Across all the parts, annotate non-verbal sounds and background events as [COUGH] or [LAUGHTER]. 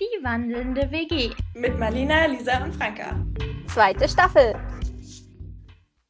Die wandelnde WG. Mit Marlina, Lisa und Franka. Zweite Staffel.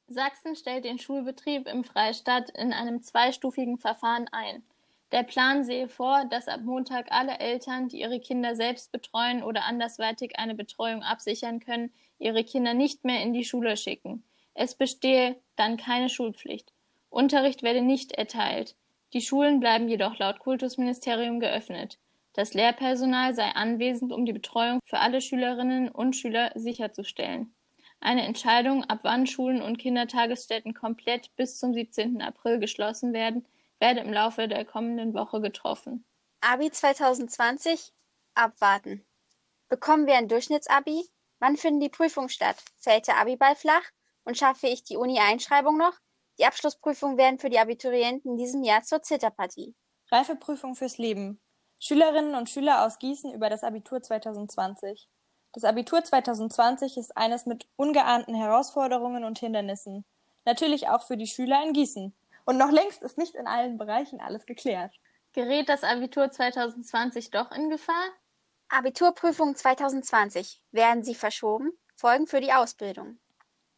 Sachsen stellt den Schulbetrieb im Freistaat in einem zweistufigen Verfahren ein. Der Plan sehe vor, dass ab Montag alle Eltern, die ihre Kinder selbst betreuen oder andersweitig eine Betreuung absichern können, ihre Kinder nicht mehr in die Schule schicken. Es bestehe dann keine Schulpflicht. Unterricht werde nicht erteilt. Die Schulen bleiben jedoch laut Kultusministerium geöffnet. Das Lehrpersonal sei anwesend, um die Betreuung für alle Schülerinnen und Schüler sicherzustellen. Eine Entscheidung, ab wann Schulen und Kindertagesstätten komplett bis zum 17. April geschlossen werden, werde im Laufe der kommenden Woche getroffen. Abi 2020 abwarten. Bekommen wir ein Durchschnittsabi? Wann finden die Prüfungen statt? Fällt der Abiball flach? Und schaffe ich die Uni-Einschreibung noch? Die Abschlussprüfungen werden für die Abiturienten in diesem Jahr zur Zitterpartie. Reifeprüfung fürs Leben. Schülerinnen und Schüler aus Gießen über das Abitur 2020. Das Abitur 2020 ist eines mit ungeahnten Herausforderungen und Hindernissen. Natürlich auch für die Schüler in Gießen. Und noch längst ist nicht in allen Bereichen alles geklärt. Gerät das Abitur 2020 doch in Gefahr? Abiturprüfungen 2020. Werden sie verschoben? Folgen für die Ausbildung.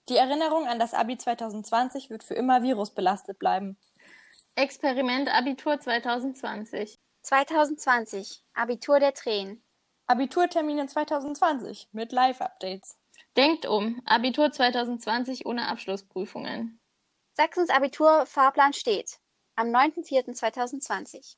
Die Erinnerung an das Abi 2020 wird für immer virusbelastet bleiben. Experiment Abitur 2020. 2020. Abitur der Tränen. Abiturtermine 2020 mit Live-Updates. Denkt um. Abitur 2020 ohne Abschlussprüfungen. Sachsens Abitur-Fahrplan steht. Am 9.04.2020.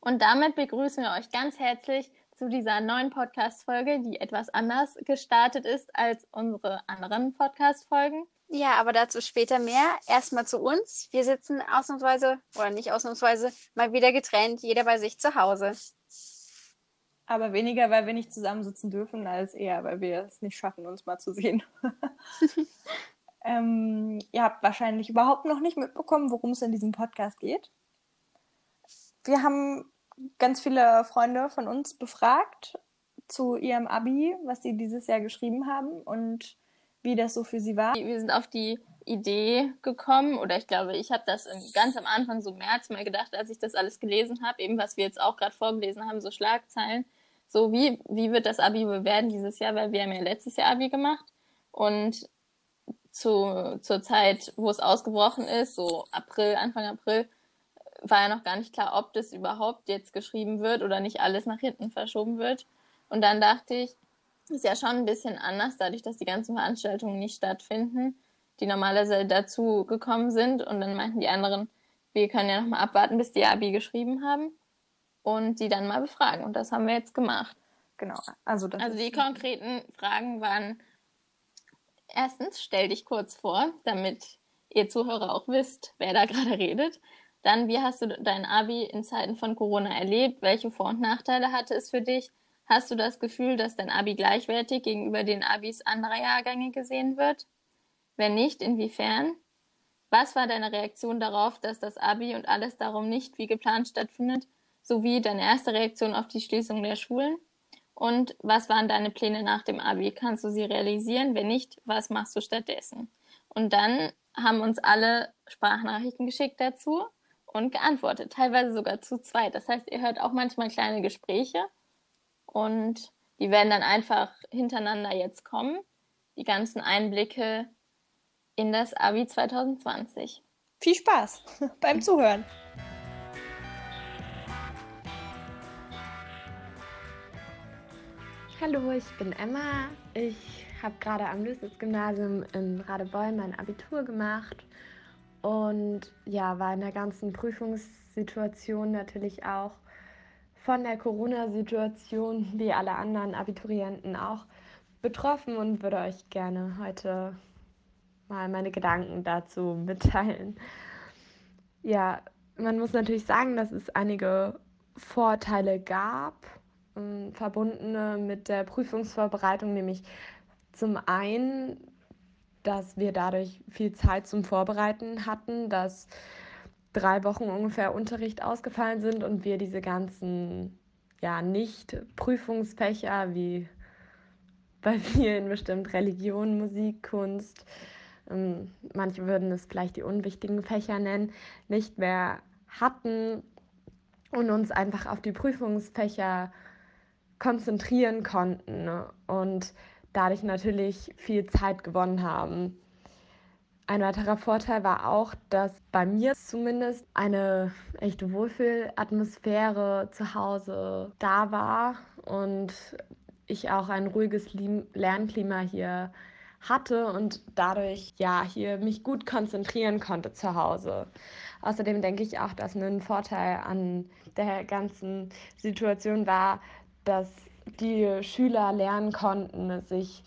Und damit begrüßen wir euch ganz herzlich zu dieser neuen Podcast-Folge, die etwas anders gestartet ist als unsere anderen Podcast-Folgen. Ja, aber dazu später mehr. Erstmal zu uns. Wir sitzen ausnahmsweise, oder nicht ausnahmsweise, mal wieder getrennt, jeder bei sich zu Hause. Aber weniger, weil wir nicht zusammensitzen dürfen, als eher, weil wir es nicht schaffen, uns mal zu sehen. [LAUGHS] ähm, ihr habt wahrscheinlich überhaupt noch nicht mitbekommen, worum es in diesem Podcast geht. Wir haben ganz viele Freunde von uns befragt zu ihrem Abi, was sie dieses Jahr geschrieben haben und wie das so für sie war. Wir sind auf die Idee gekommen, oder ich glaube, ich habe das ganz am Anfang so März mal gedacht, als ich das alles gelesen habe, eben was wir jetzt auch gerade vorgelesen haben, so Schlagzeilen. So, wie, wie wird das Abi werden dieses Jahr? Weil wir haben ja letztes Jahr Abi gemacht und zu, zur Zeit, wo es ausgebrochen ist, so April, Anfang April, war ja noch gar nicht klar, ob das überhaupt jetzt geschrieben wird oder nicht alles nach hinten verschoben wird. Und dann dachte ich, ist ja schon ein bisschen anders, dadurch, dass die ganzen Veranstaltungen nicht stattfinden, die normalerweise dazu gekommen sind. Und dann meinten die anderen, wir können ja noch mal abwarten, bis die Abi geschrieben haben und die dann mal befragen. Und das haben wir jetzt gemacht. Genau. Also, also die konkreten Fragen waren, erstens, stell dich kurz vor, damit ihr Zuhörer auch wisst, wer da gerade redet. Dann, wie hast du dein Abi in Zeiten von Corona erlebt? Welche Vor- und Nachteile hatte es für dich? Hast du das Gefühl, dass dein Abi gleichwertig gegenüber den Abis anderer Jahrgänge gesehen wird? Wenn nicht, inwiefern? Was war deine Reaktion darauf, dass das Abi und alles darum nicht wie geplant stattfindet, sowie deine erste Reaktion auf die Schließung der Schulen? Und was waren deine Pläne nach dem Abi? Kannst du sie realisieren? Wenn nicht, was machst du stattdessen? Und dann haben uns alle Sprachnachrichten geschickt dazu und geantwortet, teilweise sogar zu zweit. Das heißt, ihr hört auch manchmal kleine Gespräche und die werden dann einfach hintereinander jetzt kommen. Die ganzen Einblicke in das Abi 2020. Viel Spaß [LAUGHS] beim Zuhören. Hallo, ich bin Emma. Ich habe gerade am Lösitz-Gymnasium in Radebeul mein Abitur gemacht und ja, war in der ganzen Prüfungssituation natürlich auch von der Corona-Situation, wie alle anderen Abiturienten auch, betroffen und würde euch gerne heute mal meine Gedanken dazu mitteilen. Ja, man muss natürlich sagen, dass es einige Vorteile gab, ähm, verbundene mit der Prüfungsvorbereitung, nämlich zum einen dass wir dadurch viel Zeit zum Vorbereiten hatten, dass drei Wochen ungefähr Unterricht ausgefallen sind und wir diese ganzen ja nicht Prüfungsfächer wie bei vielen bestimmt Religion, Musik, Kunst, ähm, manche würden es vielleicht die unwichtigen Fächer nennen, nicht mehr hatten und uns einfach auf die Prüfungsfächer konzentrieren konnten und dadurch natürlich viel Zeit gewonnen haben. Ein weiterer Vorteil war auch, dass bei mir zumindest eine echte Wohlfühlatmosphäre zu Hause da war und ich auch ein ruhiges Lernklima hier hatte und dadurch ja hier mich gut konzentrieren konnte zu Hause. Außerdem denke ich auch, dass ein Vorteil an der ganzen Situation war, dass die Schüler lernen konnten, sich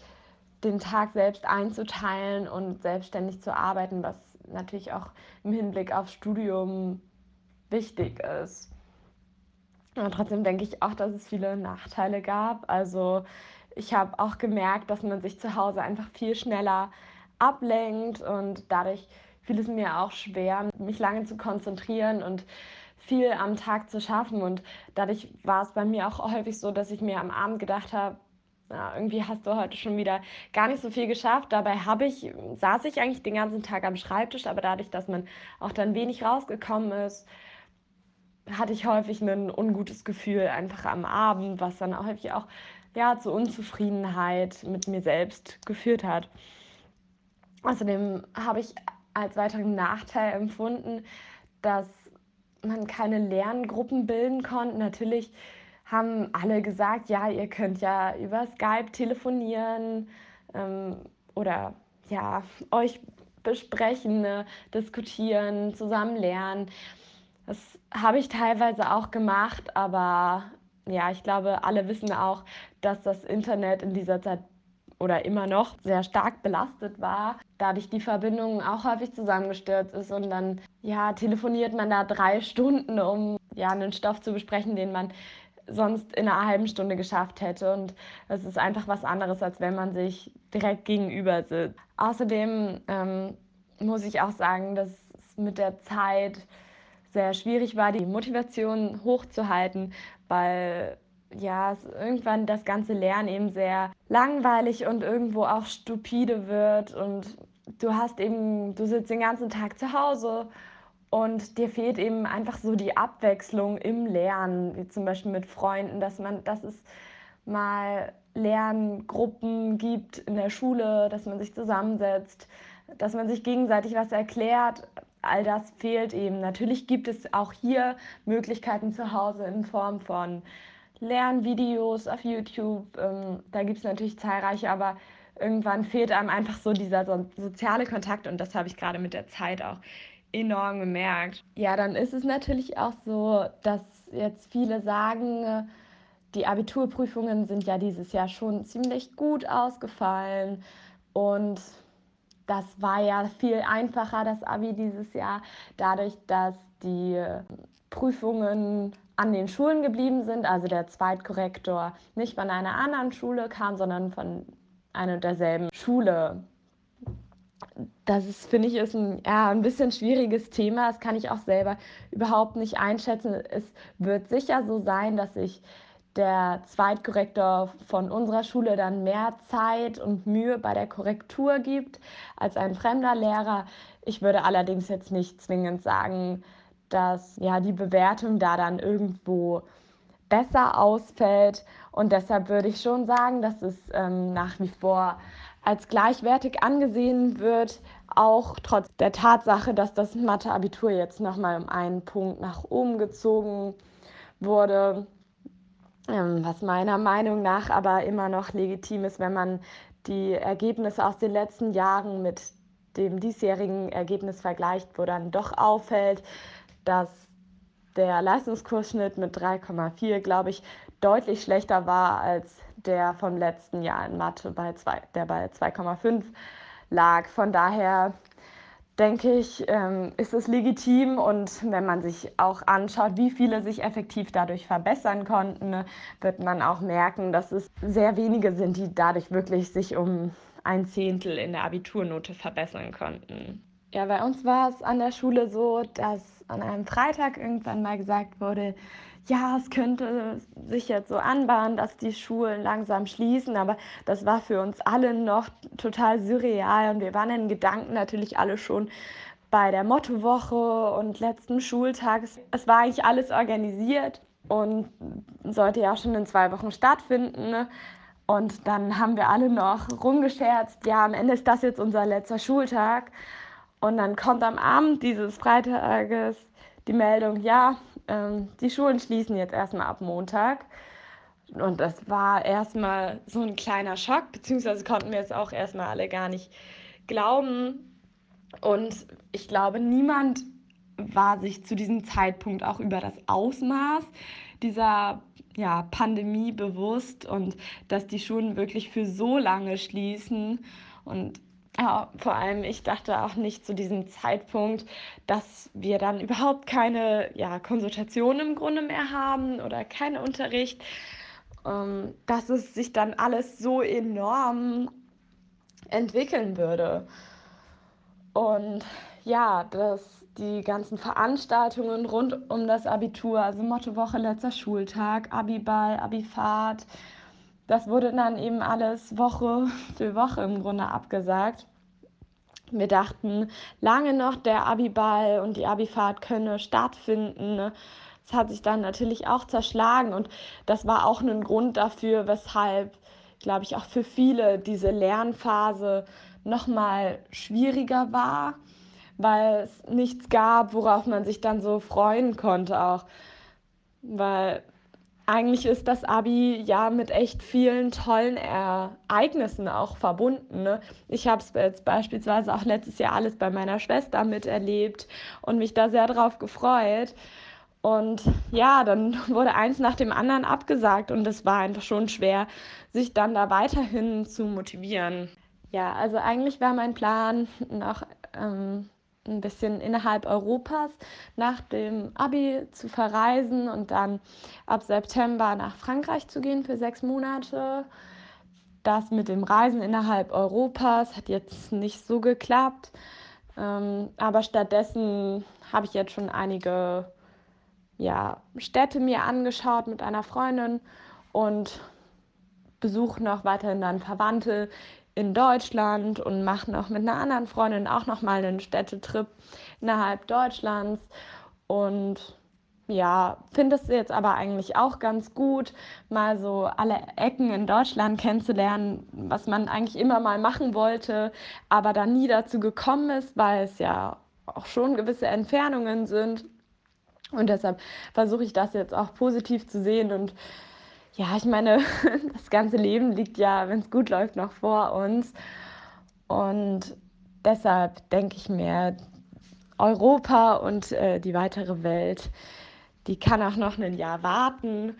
den Tag selbst einzuteilen und selbstständig zu arbeiten, was natürlich auch im Hinblick auf Studium wichtig ist. Aber trotzdem denke ich auch, dass es viele Nachteile gab. Also ich habe auch gemerkt, dass man sich zu Hause einfach viel schneller ablenkt und dadurch fiel es mir auch schwer, mich lange zu konzentrieren und viel am Tag zu schaffen. Und dadurch war es bei mir auch häufig so, dass ich mir am Abend gedacht habe, ja, irgendwie hast du heute schon wieder gar nicht so viel geschafft. Dabei habe ich, saß ich eigentlich den ganzen Tag am Schreibtisch, aber dadurch, dass man auch dann wenig rausgekommen ist, hatte ich häufig ein ungutes Gefühl einfach am Abend, was dann auch häufig auch ja, zu Unzufriedenheit mit mir selbst geführt hat. Außerdem habe ich als weiteren Nachteil empfunden, dass man keine Lerngruppen bilden konnte. Natürlich haben alle gesagt, ja, ihr könnt ja über Skype telefonieren ähm, oder ja, euch besprechen, ne, diskutieren, zusammen lernen. Das habe ich teilweise auch gemacht, aber ja, ich glaube, alle wissen auch, dass das Internet in dieser Zeit oder immer noch sehr stark belastet war, dadurch die Verbindung auch häufig zusammengestürzt ist und dann ja telefoniert man da drei Stunden, um ja einen Stoff zu besprechen, den man sonst in einer halben Stunde geschafft hätte. Und es ist einfach was anderes, als wenn man sich direkt gegenüber sitzt. Außerdem ähm, muss ich auch sagen, dass es mit der Zeit sehr schwierig war, die Motivation hochzuhalten, weil ja, irgendwann das ganze Lernen eben sehr langweilig und irgendwo auch stupide wird und du hast eben, du sitzt den ganzen Tag zu Hause und dir fehlt eben einfach so die Abwechslung im Lernen, wie zum Beispiel mit Freunden, dass man, dass es mal Lerngruppen gibt in der Schule, dass man sich zusammensetzt, dass man sich gegenseitig was erklärt. All das fehlt eben. Natürlich gibt es auch hier Möglichkeiten zu Hause in Form von Lernvideos auf YouTube. Ähm, da gibt es natürlich zahlreiche, aber irgendwann fehlt einem einfach so dieser so soziale Kontakt und das habe ich gerade mit der Zeit auch enorm gemerkt. Ja, dann ist es natürlich auch so, dass jetzt viele sagen, die Abiturprüfungen sind ja dieses Jahr schon ziemlich gut ausgefallen und das war ja viel einfacher, das Abi dieses Jahr, dadurch, dass die Prüfungen an den Schulen geblieben sind, also der Zweitkorrektor nicht von einer anderen Schule kam, sondern von einer und derselben Schule. Das ist, finde ich, ist ein, ja, ein bisschen schwieriges Thema. Das kann ich auch selber überhaupt nicht einschätzen. Es wird sicher so sein, dass ich der Zweitkorrektor von unserer Schule dann mehr Zeit und Mühe bei der Korrektur gibt als ein fremder Lehrer. Ich würde allerdings jetzt nicht zwingend sagen, dass ja die Bewertung da dann irgendwo besser ausfällt. Und deshalb würde ich schon sagen, dass es ähm, nach wie vor als gleichwertig angesehen wird, auch trotz der Tatsache, dass das Mathe-Abitur jetzt nochmal um einen Punkt nach oben gezogen wurde, ähm, was meiner Meinung nach aber immer noch legitim ist, wenn man die Ergebnisse aus den letzten Jahren mit dem diesjährigen Ergebnis vergleicht, wo dann doch auffällt, dass der Leistungskursschnitt mit 3,4, glaube ich, deutlich schlechter war als der vom letzten Jahr in Mathe, bei zwei, der bei 2,5 lag. Von daher denke ich, ähm, ist es legitim und wenn man sich auch anschaut, wie viele sich effektiv dadurch verbessern konnten, wird man auch merken, dass es sehr wenige sind, die dadurch wirklich sich um ein Zehntel in der Abiturnote verbessern konnten. Ja, bei uns war es an der Schule so, dass an einem Freitag irgendwann mal gesagt wurde, ja, es könnte sich jetzt so anbahnen, dass die Schulen langsam schließen, aber das war für uns alle noch total surreal und wir waren in Gedanken natürlich alle schon bei der Mottowoche und letzten Schultag. Es war eigentlich alles organisiert und sollte ja auch schon in zwei Wochen stattfinden. Ne? Und dann haben wir alle noch rumgescherzt, ja, am Ende ist das jetzt unser letzter Schultag. Und dann kommt am Abend dieses Freitages die Meldung, ja, ähm, die Schulen schließen jetzt erstmal ab Montag. Und das war erstmal so ein kleiner Schock, beziehungsweise konnten wir es auch erstmal alle gar nicht glauben. Und ich glaube, niemand war sich zu diesem Zeitpunkt auch über das Ausmaß dieser ja, Pandemie bewusst und dass die Schulen wirklich für so lange schließen. Und ja, vor allem, ich dachte auch nicht zu diesem Zeitpunkt, dass wir dann überhaupt keine ja, Konsultation im Grunde mehr haben oder keinen Unterricht. Ähm, dass es sich dann alles so enorm entwickeln würde. Und ja, dass die ganzen Veranstaltungen rund um das Abitur, also Mottowoche, letzter Schultag, Abiball, Abifahrt, das wurde dann eben alles Woche [LAUGHS] für Woche im Grunde abgesagt. Wir dachten lange noch, der Abiball und die Abifahrt könne stattfinden. Das hat sich dann natürlich auch zerschlagen und das war auch ein Grund dafür, weshalb, glaube ich, auch für viele diese Lernphase noch mal schwieriger war weil es nichts gab, worauf man sich dann so freuen konnte auch. Weil eigentlich ist das Abi ja mit echt vielen tollen Ereignissen auch verbunden. Ne? Ich habe es jetzt beispielsweise auch letztes Jahr alles bei meiner Schwester miterlebt und mich da sehr drauf gefreut. Und ja, dann [LAUGHS] wurde eins nach dem anderen abgesagt und es war einfach schon schwer, sich dann da weiterhin zu motivieren. Ja, also eigentlich war mein Plan, noch ähm, ein bisschen innerhalb Europas nach dem Abi zu verreisen und dann ab September nach Frankreich zu gehen für sechs Monate. Das mit dem Reisen innerhalb Europas hat jetzt nicht so geklappt. Ähm, aber stattdessen habe ich jetzt schon einige ja, Städte mir angeschaut mit einer Freundin und besuche noch weiterhin dann Verwandte in Deutschland und mache noch mit einer anderen Freundin auch noch mal einen Städtetrip innerhalb Deutschlands und ja, finde es jetzt aber eigentlich auch ganz gut, mal so alle Ecken in Deutschland kennenzulernen, was man eigentlich immer mal machen wollte, aber dann nie dazu gekommen ist, weil es ja auch schon gewisse Entfernungen sind. Und deshalb versuche ich das jetzt auch positiv zu sehen und ja, ich meine, [LAUGHS] das ganze Leben liegt ja, wenn es gut läuft, noch vor uns. Und deshalb denke ich mir, Europa und äh, die weitere Welt, die kann auch noch ein Jahr warten.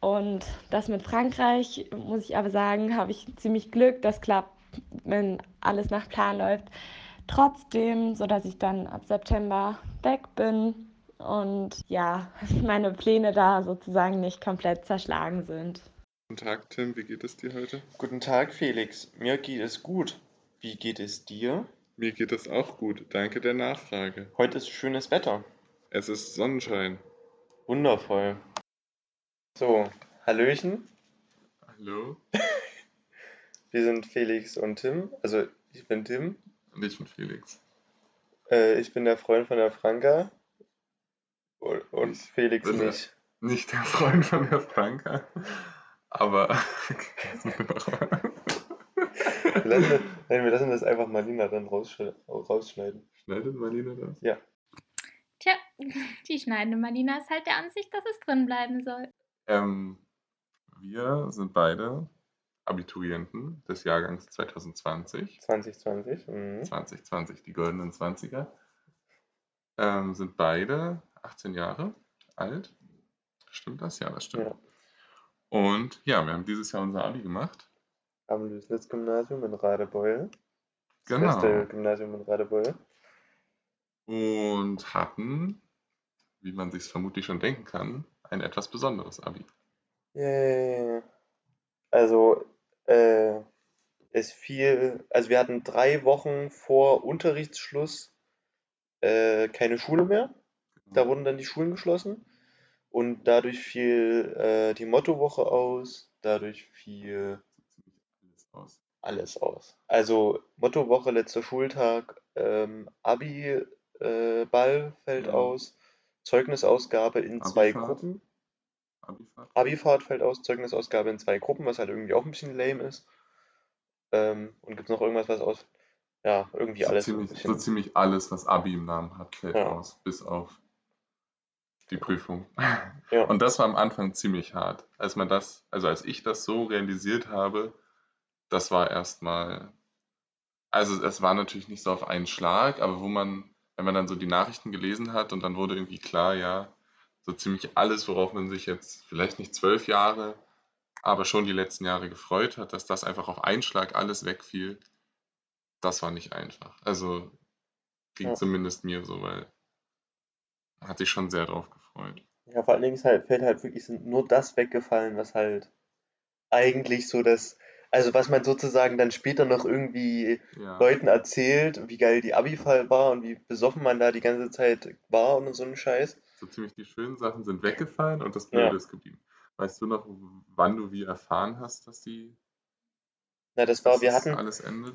Und das mit Frankreich, muss ich aber sagen, habe ich ziemlich Glück. Das klappt, wenn alles nach Plan läuft. Trotzdem, sodass ich dann ab September weg bin und ja, [LAUGHS] meine Pläne da sozusagen nicht komplett zerschlagen sind. Guten Tag, Tim, wie geht es dir heute? Guten Tag, Felix. Mir geht es gut. Wie geht es dir? Mir geht es auch gut. Danke der Nachfrage. Heute ist schönes Wetter. Es ist Sonnenschein. Wundervoll. So, Hallöchen. Hallo. [LAUGHS] Wir sind Felix und Tim. Also, ich bin Tim. Und ich bin Felix. Äh, ich bin der Freund von der Franka. Und ich Felix nicht. Nicht der Freund von der Franka. Aber. [LAUGHS] wir, lassen, nein, wir lassen das einfach Marlina dann rausschneiden. Schneidet Marlina das? Ja. Tja, die schneidende Marlina ist halt der Ansicht, dass es drin bleiben soll. Ähm, wir sind beide Abiturienten des Jahrgangs 2020. 2020. Mhm. 2020, die goldenen 20er. Ähm, sind beide 18 Jahre alt. Stimmt das? Ja, das stimmt. Ja. Und ja, wir haben dieses Jahr unser Abi gemacht. Am Lösnitz-Gymnasium in Radebeul. Das genau. beste Gymnasium in Radebeul. Und hatten, wie man sich vermutlich schon denken kann, ein etwas besonderes Abi. Yeah. Also, äh, es fiel, also wir hatten drei Wochen vor Unterrichtsschluss äh, keine Schule mehr. Da wurden dann die Schulen geschlossen und dadurch fiel äh, die Mottowoche aus, dadurch fiel alles aus. Alles aus. Also Mottowoche, letzter Schultag, ähm, Abi-Ball äh, fällt ja. aus, Zeugnisausgabe in Abifahrt. zwei Gruppen. Abifahrt. Abifahrt fällt aus, Zeugnisausgabe in zwei Gruppen, was halt irgendwie auch ein bisschen lame ist. Ähm, und gibt es noch irgendwas, was aus. Ja, irgendwie So alles. ziemlich, so ziemlich alles, was Abi im Namen hat, fällt Ja. aus, bis auf die Prüfung. Ja. Und das war am Anfang ziemlich hart. Als man das, also als ich das so realisiert habe, das war erstmal, also es war natürlich nicht so auf einen Schlag, aber wo man, wenn man dann so die Nachrichten gelesen hat und dann wurde irgendwie klar, ja, so ziemlich alles, worauf man sich jetzt vielleicht nicht zwölf Jahre, aber schon die letzten Jahre gefreut hat, dass das einfach auf einen Schlag alles wegfiel, das war nicht einfach. Also ging Ja. zumindest mir so, weil hat sich schon sehr drauf gefreut. Ja, vor allen Dingen ist halt, fällt halt wirklich nur das weggefallen, was halt eigentlich so das, also was man sozusagen dann später noch irgendwie Ja. Leuten erzählt, wie geil die Abi-Fall war und wie besoffen man da die ganze Zeit war und so einen Scheiß. So ziemlich die schönen Sachen sind weggefallen und das Blöde Ja. ist geblieben. Weißt du noch, wann du wie erfahren hast, dass die Na, das war, wir hatten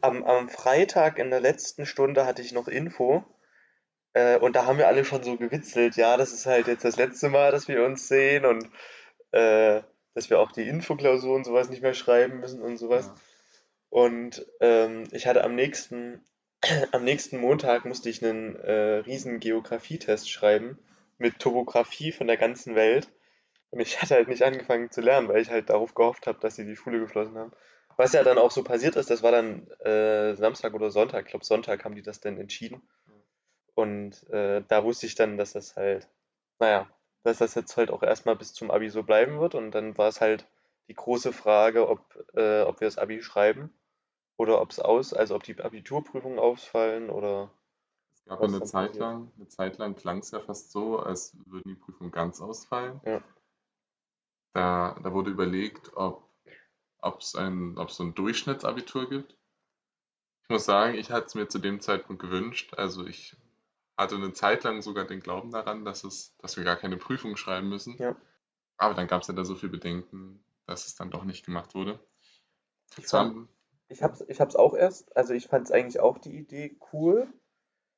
am, am Freitag in der letzten Stunde hatte ich noch Info äh, und da haben wir alle schon so gewitzelt, ja, das ist halt jetzt das letzte Mal, dass wir uns sehen und äh, dass wir auch die Infoklausur und sowas nicht mehr schreiben müssen und sowas. Ja. Und ähm, ich hatte am nächsten, [CLEARS THROAT] am nächsten Montag musste ich einen äh, riesen Geografietest schreiben mit Topografie von der ganzen Welt. Und ich [LAUGHS] hatte halt nicht angefangen zu lernen, weil ich halt darauf gehofft habe, dass sie die Schule geschlossen haben. Was ja dann auch so passiert ist, das war dann äh, Samstag oder Sonntag. Ich glaube, Sonntag haben die das dann entschieden. Und äh, da wusste ich dann, dass das halt, naja, dass das jetzt halt auch erstmal bis zum Abi so bleiben wird. Und dann war es halt die große Frage, ob, äh, ob wir das Abi schreiben oder ob es aus, also ob die Abiturprüfungen ausfallen oder Es gab eine Zeit passiert. lang, eine Zeit lang klang es ja fast so, als würden die Prüfungen ganz ausfallen. Ja. Da, da wurde überlegt, ob es ein, ob es so ein Durchschnittsabitur gibt. Ich muss sagen, ich hatte es mir zu dem Zeitpunkt gewünscht. Also ich hatte eine Zeit lang sogar den Glauben daran, dass es, dass wir gar keine Prüfung schreiben müssen. Ja. Aber dann gab es ja da so viel Bedenken, dass es dann doch nicht gemacht wurde. Ich fand- Ich hab's, ich hab's auch erst, also ich fand es eigentlich auch die Idee cool.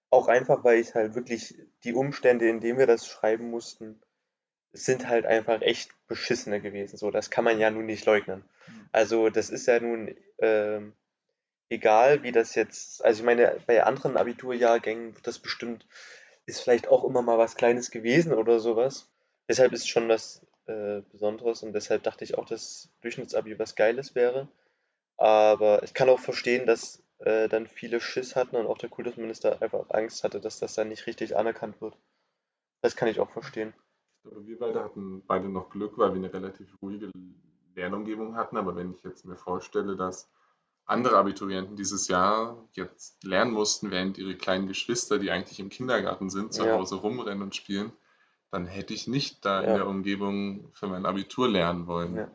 Auch einfach, weil ich halt wirklich die Umstände, in denen wir das schreiben mussten, sind halt einfach echt beschissene gewesen. So, das kann man ja nun nicht leugnen. Mhm. Also, das ist ja nun ähm, egal, wie das jetzt, also ich meine, bei anderen Abiturjahrgängen wird das bestimmt, ist vielleicht auch immer mal was Kleines gewesen oder sowas. Deshalb ist schon was äh, Besonderes und deshalb dachte ich auch, dass Durchschnittsabi was Geiles wäre. Aber ich kann auch verstehen, dass äh, dann viele Schiss hatten und auch der Kultusminister einfach Angst hatte, dass das dann nicht richtig anerkannt wird. Das kann ich auch verstehen. Wir beide hatten beide noch Glück, weil wir eine relativ ruhige Lernumgebung hatten. Aber wenn ich jetzt mir vorstelle, dass andere Abiturienten dieses Jahr jetzt lernen mussten, während ihre kleinen Geschwister, die eigentlich im Kindergarten sind, zu Ja. Hause rumrennen und spielen, dann hätte ich nicht da in Ja. der Umgebung für mein Abitur lernen wollen. Ja.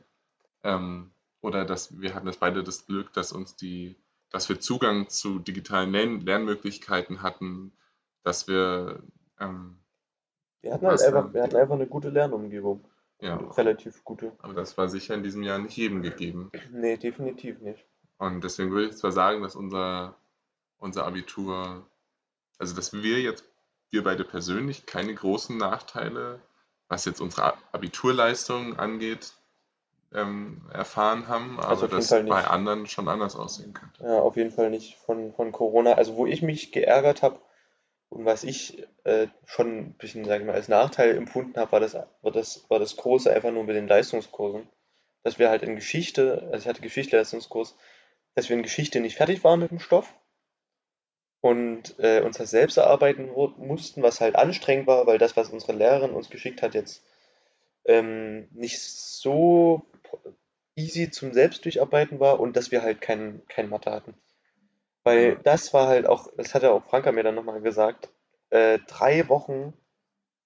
Ähm, oder dass wir hatten das beide das Glück, dass uns die, dass wir Zugang zu digitalen Lern Lernmöglichkeiten hatten, dass wir ähm, Wir hatten halt einfach, dann? wir hatten einfach eine gute Lernumgebung. ja, relativ gute. aber das war sicher in diesem Jahr nicht jedem gegeben. Nee, definitiv nicht. Und deswegen würde ich zwar sagen, dass unser, unser Abitur, also dass wir jetzt, wir beide persönlich, keine großen Nachteile, was jetzt unsere Abiturleistung angeht, ähm, erfahren haben, aber Also auf jeden das Fall nicht. bei anderen schon anders aussehen könnte. Ja, auf jeden Fall nicht von, von Corona. Also wo ich mich geärgert habe und was ich äh, schon ein bisschen, sage ich mal, als Nachteil empfunden habe, war das, war das, war das Große einfach nur mit den Leistungskursen. Dass wir halt in Geschichte, also ich hatte Geschichte-Leistungskurs, dass wir in Geschichte nicht fertig waren mit dem Stoff und äh, uns das selbst erarbeiten mussten, was halt anstrengend war, weil das, was unsere Lehrerin uns geschickt hat, jetzt ähm, nicht so easy zum Selbstdurcharbeiten war und dass wir halt kein, kein Mathe hatten. Weil das war halt auch, das hat ja auch Franka mir dann nochmal gesagt, äh, drei Wochen,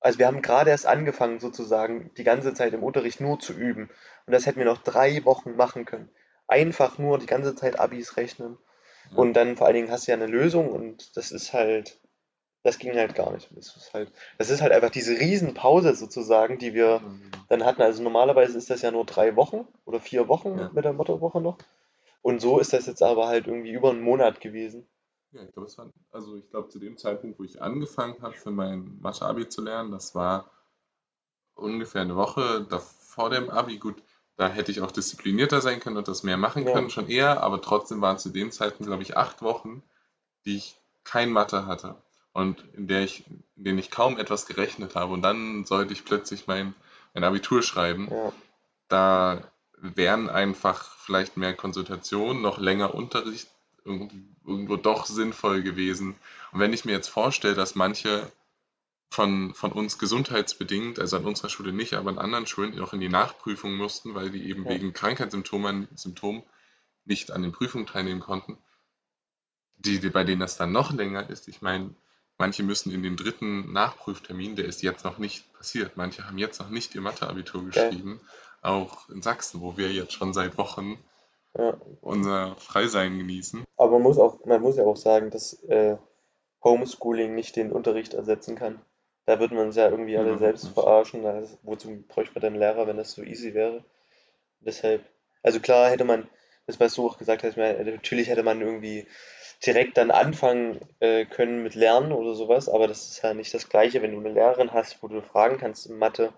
also wir haben gerade erst angefangen sozusagen die ganze Zeit im Unterricht nur zu üben und das hätten wir noch drei Wochen machen können. Einfach nur die ganze Zeit Abis rechnen und dann vor allen Dingen hast du ja eine Lösung und das ist halt, das ging halt gar nicht. Das ist halt, das ist halt einfach diese Riesenpause sozusagen, die wir dann hatten. Also normalerweise ist das ja nur drei Wochen oder vier Wochen Ja. mit der Mottowoche noch. Und so ist das jetzt aber halt irgendwie über einen Monat gewesen. Ja, ich glaube, es war, also ich glaube, zu dem Zeitpunkt, wo ich angefangen habe, für mein Mathe-Abi zu lernen, das war ungefähr eine Woche. vor dem Abi, gut, da hätte ich auch disziplinierter sein können und das mehr machen Ja. können, schon eher, aber trotzdem waren zu den Zeiten, glaube ich, acht Wochen, die ich kein Mathe hatte und in der ich, in denen ich kaum etwas gerechnet habe. Und dann sollte ich plötzlich mein, mein Abitur schreiben. Ja. Da wären einfach vielleicht mehr Konsultationen, noch länger Unterricht irgendwo doch sinnvoll gewesen. Und wenn ich mir jetzt vorstelle, dass manche von, von uns gesundheitsbedingt, also an unserer Schule nicht, aber an anderen Schulen auch in die Nachprüfung mussten, weil die eben Ja. wegen Krankheitssymptomen Symptomen nicht an den Prüfungen teilnehmen konnten, die, die, bei denen das dann noch länger ist. Ich meine, manche müssen in den dritten Nachprüftermin, der ist jetzt noch nicht passiert. Manche haben jetzt noch nicht ihr Mathe-Abitur geschrieben, auch in Sachsen, wo wir jetzt schon seit Wochen Ja. unser Freisein genießen. Aber man muss auch, man muss ja auch sagen, dass äh, Homeschooling nicht den Unterricht ersetzen kann. Da wird man uns ja irgendwie alle Überhaupt selbst nicht. verarschen. Also, wozu bräuchte man denn Lehrer, wenn das so easy wäre? Deshalb, also klar hätte man, das was du auch gesagt hast, natürlich hätte man irgendwie direkt dann anfangen äh, können mit Lernen oder sowas, aber das ist ja nicht das Gleiche, wenn du eine Lehrerin hast, wo du fragen kannst in Mathe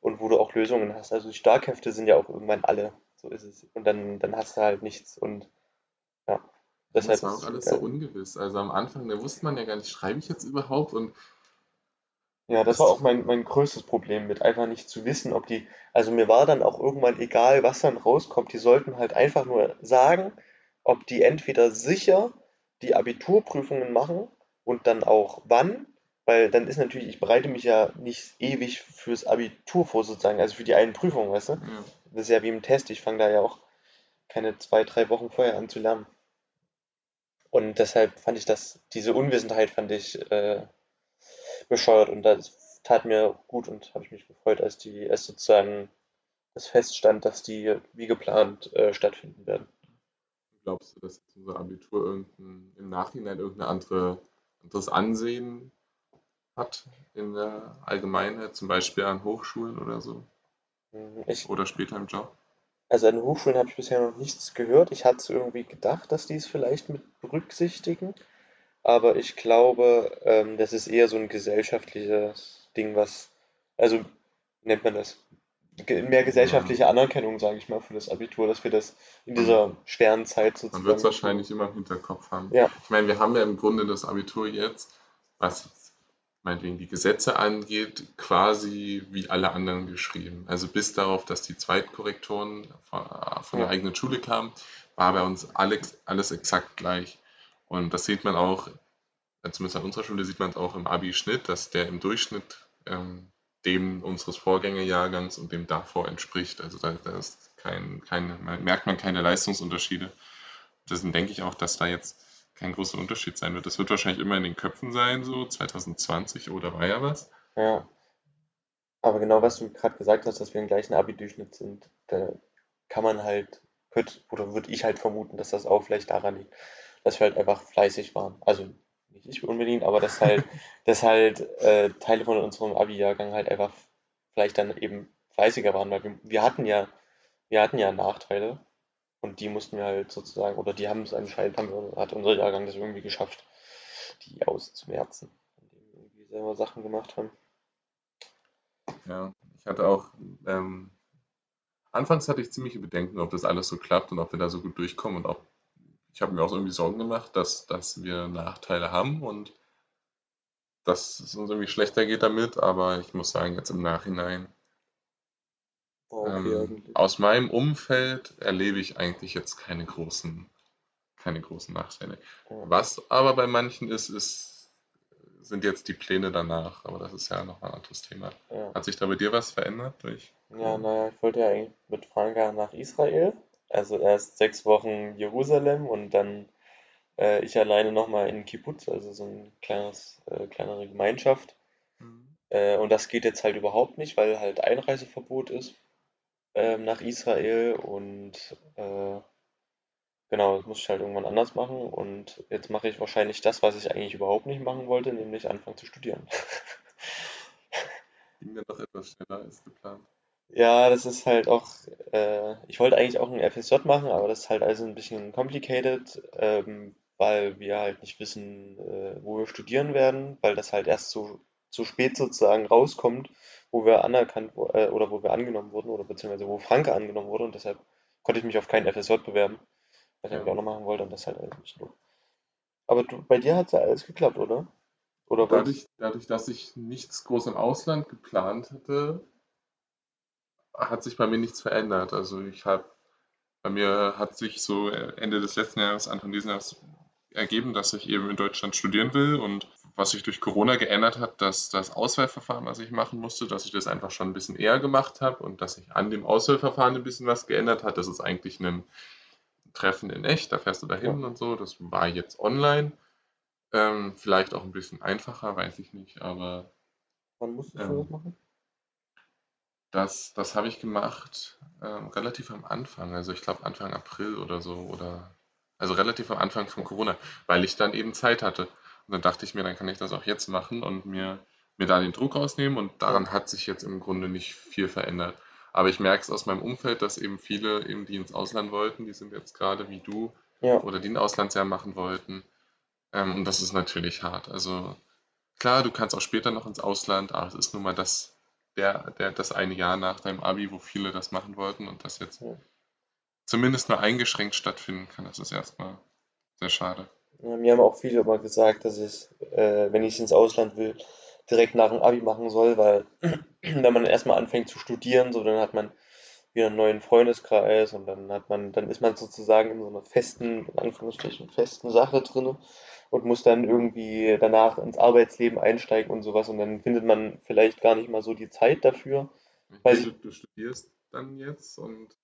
und wo du auch Lösungen hast. Also die Starkhefte sind ja auch irgendwann alle, so ist es. Und dann, dann hast du halt nichts und ja, deshalb Das war auch es alles geil. so ungewiss. Also am Anfang, da wusste man ja gar nicht, schreibe ich jetzt überhaupt? Und Ja, das war auch mein, mein größtes Problem mit einfach nicht zu wissen, ob die, also mir war dann auch irgendwann egal, was dann rauskommt, die sollten halt einfach nur sagen, ob die entweder sicher die Abiturprüfungen machen und dann auch wann, weil dann ist natürlich, ich bereite mich ja nicht ewig fürs Abitur vor sozusagen, also für die einen Prüfungen, weißt du? ja, Das ist ja wie im Test, ich fange da ja auch keine zwei, drei Wochen vorher an zu lernen. Und deshalb fand ich das, diese Unwissenheit fand ich äh, bescheuert und das tat mir gut und habe ich mich gefreut, als die, als sozusagen das feststand, dass die wie geplant äh, stattfinden werden. glaubst du, dass unser Abitur irgendein, im Nachhinein irgendein andere, anderes Ansehen hat in der Allgemeinheit, zum Beispiel an Hochschulen oder so? Mhm, Ich, Oder später im Job? also an Hochschulen habe ich bisher noch nichts gehört. Ich hatte irgendwie gedacht, dass die es vielleicht mit berücksichtigen, aber ich glaube, ähm, das ist eher so ein gesellschaftliches Ding, was, also nennt man das? Ge- Mehr gesellschaftliche Anerkennung, sage ich mal, für das Abitur, dass wir das in dieser schweren Zeit Man sozusagen. wird es wahrscheinlich immer im Hinterkopf haben. Ja. Ich meine, wir haben ja im Grunde das Abitur jetzt, was meinetwegen die Gesetze angeht, quasi wie alle anderen geschrieben. Also bis darauf, dass die Zweitkorrektoren von, von der eigenen Schule kamen, war bei uns alles, alles exakt gleich. Und das sieht man auch, äh, zumindest an unserer Schule sieht man es auch im Abi-Schnitt, dass der im Durchschnitt ähm, dem unseres Vorgängerjahrgangs und dem davor entspricht. Also da, da kein, keine, man- merkt man keine Leistungsunterschiede. Deswegen denke ich auch, dass da jetzt kein großer Unterschied sein wird. Das wird wahrscheinlich immer in den Köpfen sein, so 2020 oder war ja was. Ja. Aber genau, was du gerade gesagt hast, dass wir im gleichen Abi-Durchschnitt sind, da kann man halt, oder würde ich halt vermuten, dass das auch vielleicht daran liegt, dass wir halt einfach fleißig waren. Also nicht ich unbedingt, aber dass halt, [LAUGHS] dass halt äh, Teile von unserem Abi-Jahrgang halt einfach vielleicht dann eben fleißiger waren, weil wir, wir hatten ja, wir hatten ja Nachteile und die mussten wir halt sozusagen, oder die haben es anscheinend, haben wir, hat unser Jahrgang das irgendwie geschafft, die auszumerzen, indem wir irgendwie selber Sachen gemacht haben. Ja, ich hatte auch, ähm, anfangs hatte ich ziemliche Bedenken, ob das alles so klappt und ob wir da so gut durchkommen und ob, ich habe mir auch irgendwie Sorgen gemacht, dass, dass wir Nachteile haben und dass es uns irgendwie schlechter geht damit, aber ich muss sagen, jetzt im Nachhinein, okay ähm, aus meinem Umfeld erlebe ich eigentlich jetzt keine großen, keine großen Nachteile. Ja. Was aber bei manchen ist, ist, sind jetzt die Pläne danach, aber das ist ja noch ein anderes Thema. Ja. Hat sich da bei dir was verändert durch? Ja, naja, ich wollte ja eigentlich mit Franka nach Israel. Also erst sechs Wochen Jerusalem und dann äh, ich alleine nochmal in Kibbutz, also so ein kleines, äh, kleinere Gemeinschaft. Äh, und das geht jetzt halt überhaupt nicht, weil halt Einreiseverbot ist ähm, nach Israel und äh, genau, das muss ich halt irgendwann anders machen. Und jetzt mache ich wahrscheinlich das, was ich eigentlich überhaupt nicht machen wollte, nämlich anfangen zu studieren. [LAUGHS] Ging dann doch etwas schneller als geplant. Ja, das ist halt auch, äh, ich wollte eigentlich auch ein FSJ machen, aber das ist halt also ein bisschen complicated, ähm, weil wir halt nicht wissen, äh, wo wir studieren werden, weil das halt erst so, so spät sozusagen rauskommt, wo wir anerkannt äh, oder wo wir angenommen wurden oder beziehungsweise wo Franke angenommen wurde und deshalb konnte ich mich auf keinen FSJ bewerben, was ich Ja. eigentlich auch noch machen wollte und das ist halt alles ein bisschen doof. Aber du, bei dir hat es ja alles geklappt, oder? Oder Dadurch, dadurch, dass ich nichts groß im Ausland geplant hatte, hat sich bei mir nichts verändert. Also ich habe, bei mir hat sich so Ende des letzten Jahres, Anfang dieses Jahres ergeben, dass ich eben in Deutschland studieren will und was sich durch Corona geändert hat, dass das Auswahlverfahren, was ich machen musste, dass ich das einfach schon ein bisschen eher gemacht habe und dass sich an dem Auswahlverfahren ein bisschen was geändert hat. Das ist eigentlich ein Treffen in echt, da fährst du dahin und so. Das war jetzt online. Ähm, vielleicht auch ein bisschen einfacher, weiß ich nicht, aber wann musstest ähm, du das machen? Das, das habe ich gemacht ähm, relativ am Anfang, also ich glaube Anfang April oder so, oder also relativ am Anfang von Corona, weil ich dann eben Zeit hatte. Und dann dachte ich mir, dann kann ich das auch jetzt machen und mir, mir da den Druck rausnehmen und daran hat sich jetzt im Grunde nicht viel verändert. Aber ich merke es aus meinem Umfeld, dass eben viele, eben, die ins Ausland wollten, die sind jetzt gerade wie du Ja. oder die ein Auslandsjahr machen wollten. Ähm, und das ist natürlich hart. Also klar, du kannst auch später noch ins Ausland, aber es ist nun mal das, der, der, das eine Jahr nach deinem Abi, wo viele das machen wollten und das jetzt Ja. zumindest nur eingeschränkt stattfinden kann. Das ist erstmal sehr schade. Ja, mir haben auch viele immer gesagt, dass ich, äh, wenn ich ins Ausland will, direkt nach dem Abi machen soll, weil [CLEARS THROAT] wenn man erstmal anfängt zu studieren, so dann hat man wieder einen neuen Freundeskreis und dann hat man, dann ist man sozusagen in so einer festen, in Anführungsstrichen, festen Sache drin und muss dann irgendwie danach ins Arbeitsleben einsteigen und sowas und dann findet man vielleicht gar nicht mal so die Zeit dafür. Weiß du, du studierst dann jetzt und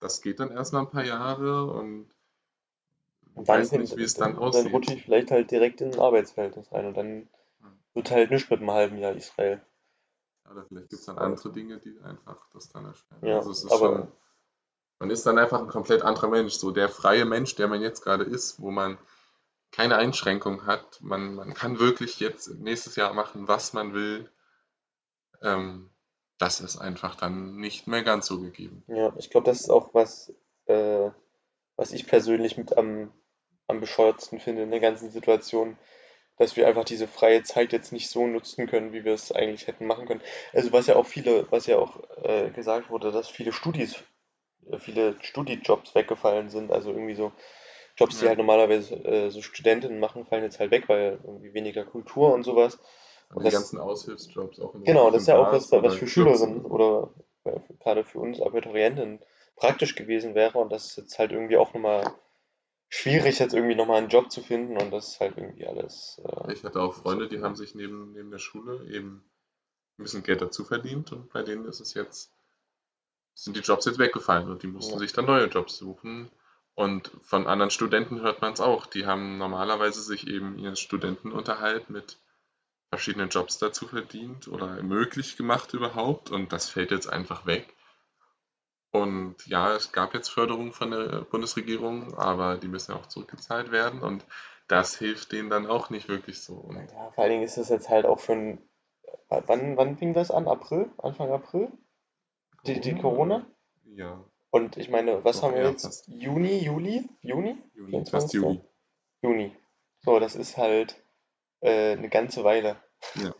das geht dann erstmal ein paar Jahre und ich dann, weiß nicht, wie es dann dann aussieht. rutsche ich vielleicht halt direkt in ein Arbeitsverhältnis rein und dann wird halt nichts mit einem halben Jahr Israel. Oder vielleicht gibt es dann andere Dinge, die einfach das dann erschweren. Ja, also es ist aber- schon, man ist dann einfach ein komplett anderer Mensch. So der freie Mensch, der man jetzt gerade ist, wo man keine Einschränkung hat. Man, man kann wirklich jetzt nächstes Jahr machen, was man will. Ähm, das ist einfach dann nicht mehr ganz so gegeben. Ja, ich glaube, das ist auch was, äh, was ich persönlich mit am, am bescheuertsten finde in der ganzen Situation, dass wir einfach diese freie Zeit jetzt nicht so nutzen können, wie wir es eigentlich hätten machen können. Also was ja auch viele, was ja auch äh, gesagt wurde, dass viele Studis, äh, viele Studijobs weggefallen sind, also irgendwie so Jobs, die Ja. halt normalerweise äh, so Studentinnen machen, fallen jetzt halt weg, weil irgendwie weniger Kultur und sowas. Und Und die das- ganzen Aushilfsjobs auch in Genau, das ist ja auch was, was für Schülerinnen oder äh, gerade für uns Abiturienten praktisch gewesen wäre und das ist jetzt halt irgendwie auch nochmal schwierig, jetzt irgendwie nochmal einen Job zu finden und das ist halt irgendwie alles. Äh, Ich hatte auch Freunde, die haben sich neben, neben der Schule eben ein bisschen Geld dazu verdient und bei denen ist es jetzt, sind die Jobs jetzt weggefallen und die mussten Ja. sich dann neue Jobs suchen. Und von anderen Studenten hört man es auch. Die haben normalerweise sich eben ihren Studentenunterhalt mit verschiedenen Jobs dazu verdient oder möglich gemacht überhaupt und das fällt jetzt einfach weg. Und ja, es gab jetzt Förderungen von der Bundesregierung, aber die müssen ja auch zurückgezahlt werden und das hilft denen dann auch nicht wirklich so. Und ja, vor allen Dingen ist das jetzt halt auch für ein. Wann, wann fing das an? April? Anfang April? Die, die Corona? Ja, Und ich meine, was Doch, haben wir ja, jetzt? fast. Juni, Juli? Juni? Juni, 24. fast Juli. Juni. So, das ist halt äh, eine ganze Weile. Ja,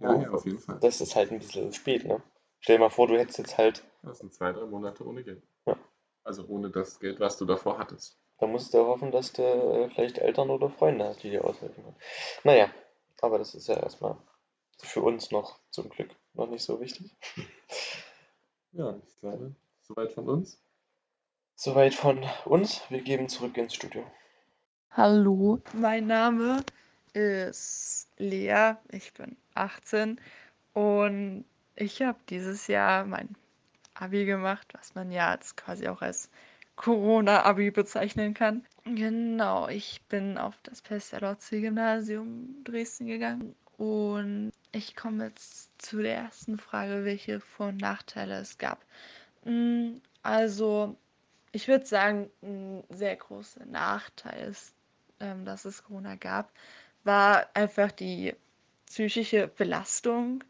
Oh. ja, auf jeden Fall. Das ist halt ein bisschen spät, ne? Stell dir mal vor, du hättest jetzt halt Das sind zwei, drei Monate ohne Geld. Ja. Also ohne das Geld, was du davor hattest. Da musst du hoffen, dass du äh, vielleicht Eltern oder Freunde hast, die dir aushelfen können. Naja, aber das ist ja erstmal für uns noch zum Glück noch nicht so wichtig. [LAUGHS] Ja, ich glaube, soweit von uns. Soweit von uns. Wir geben zurück ins Studio. Hallo, mein Name ist Lea, ich bin 18 und ich habe dieses Jahr mein Abi gemacht, was man ja jetzt quasi auch als Corona-Abi bezeichnen kann. Genau, ich bin auf das Pestalozzi-Gymnasium Dresden gegangen und ich komme jetzt zu der ersten Frage, welche Vor- und Nachteile es gab. Mm, Also, ich würde sagen, ein sehr großer Nachteil ist, ähm, dass es Corona gab, war einfach die psychische Belastung,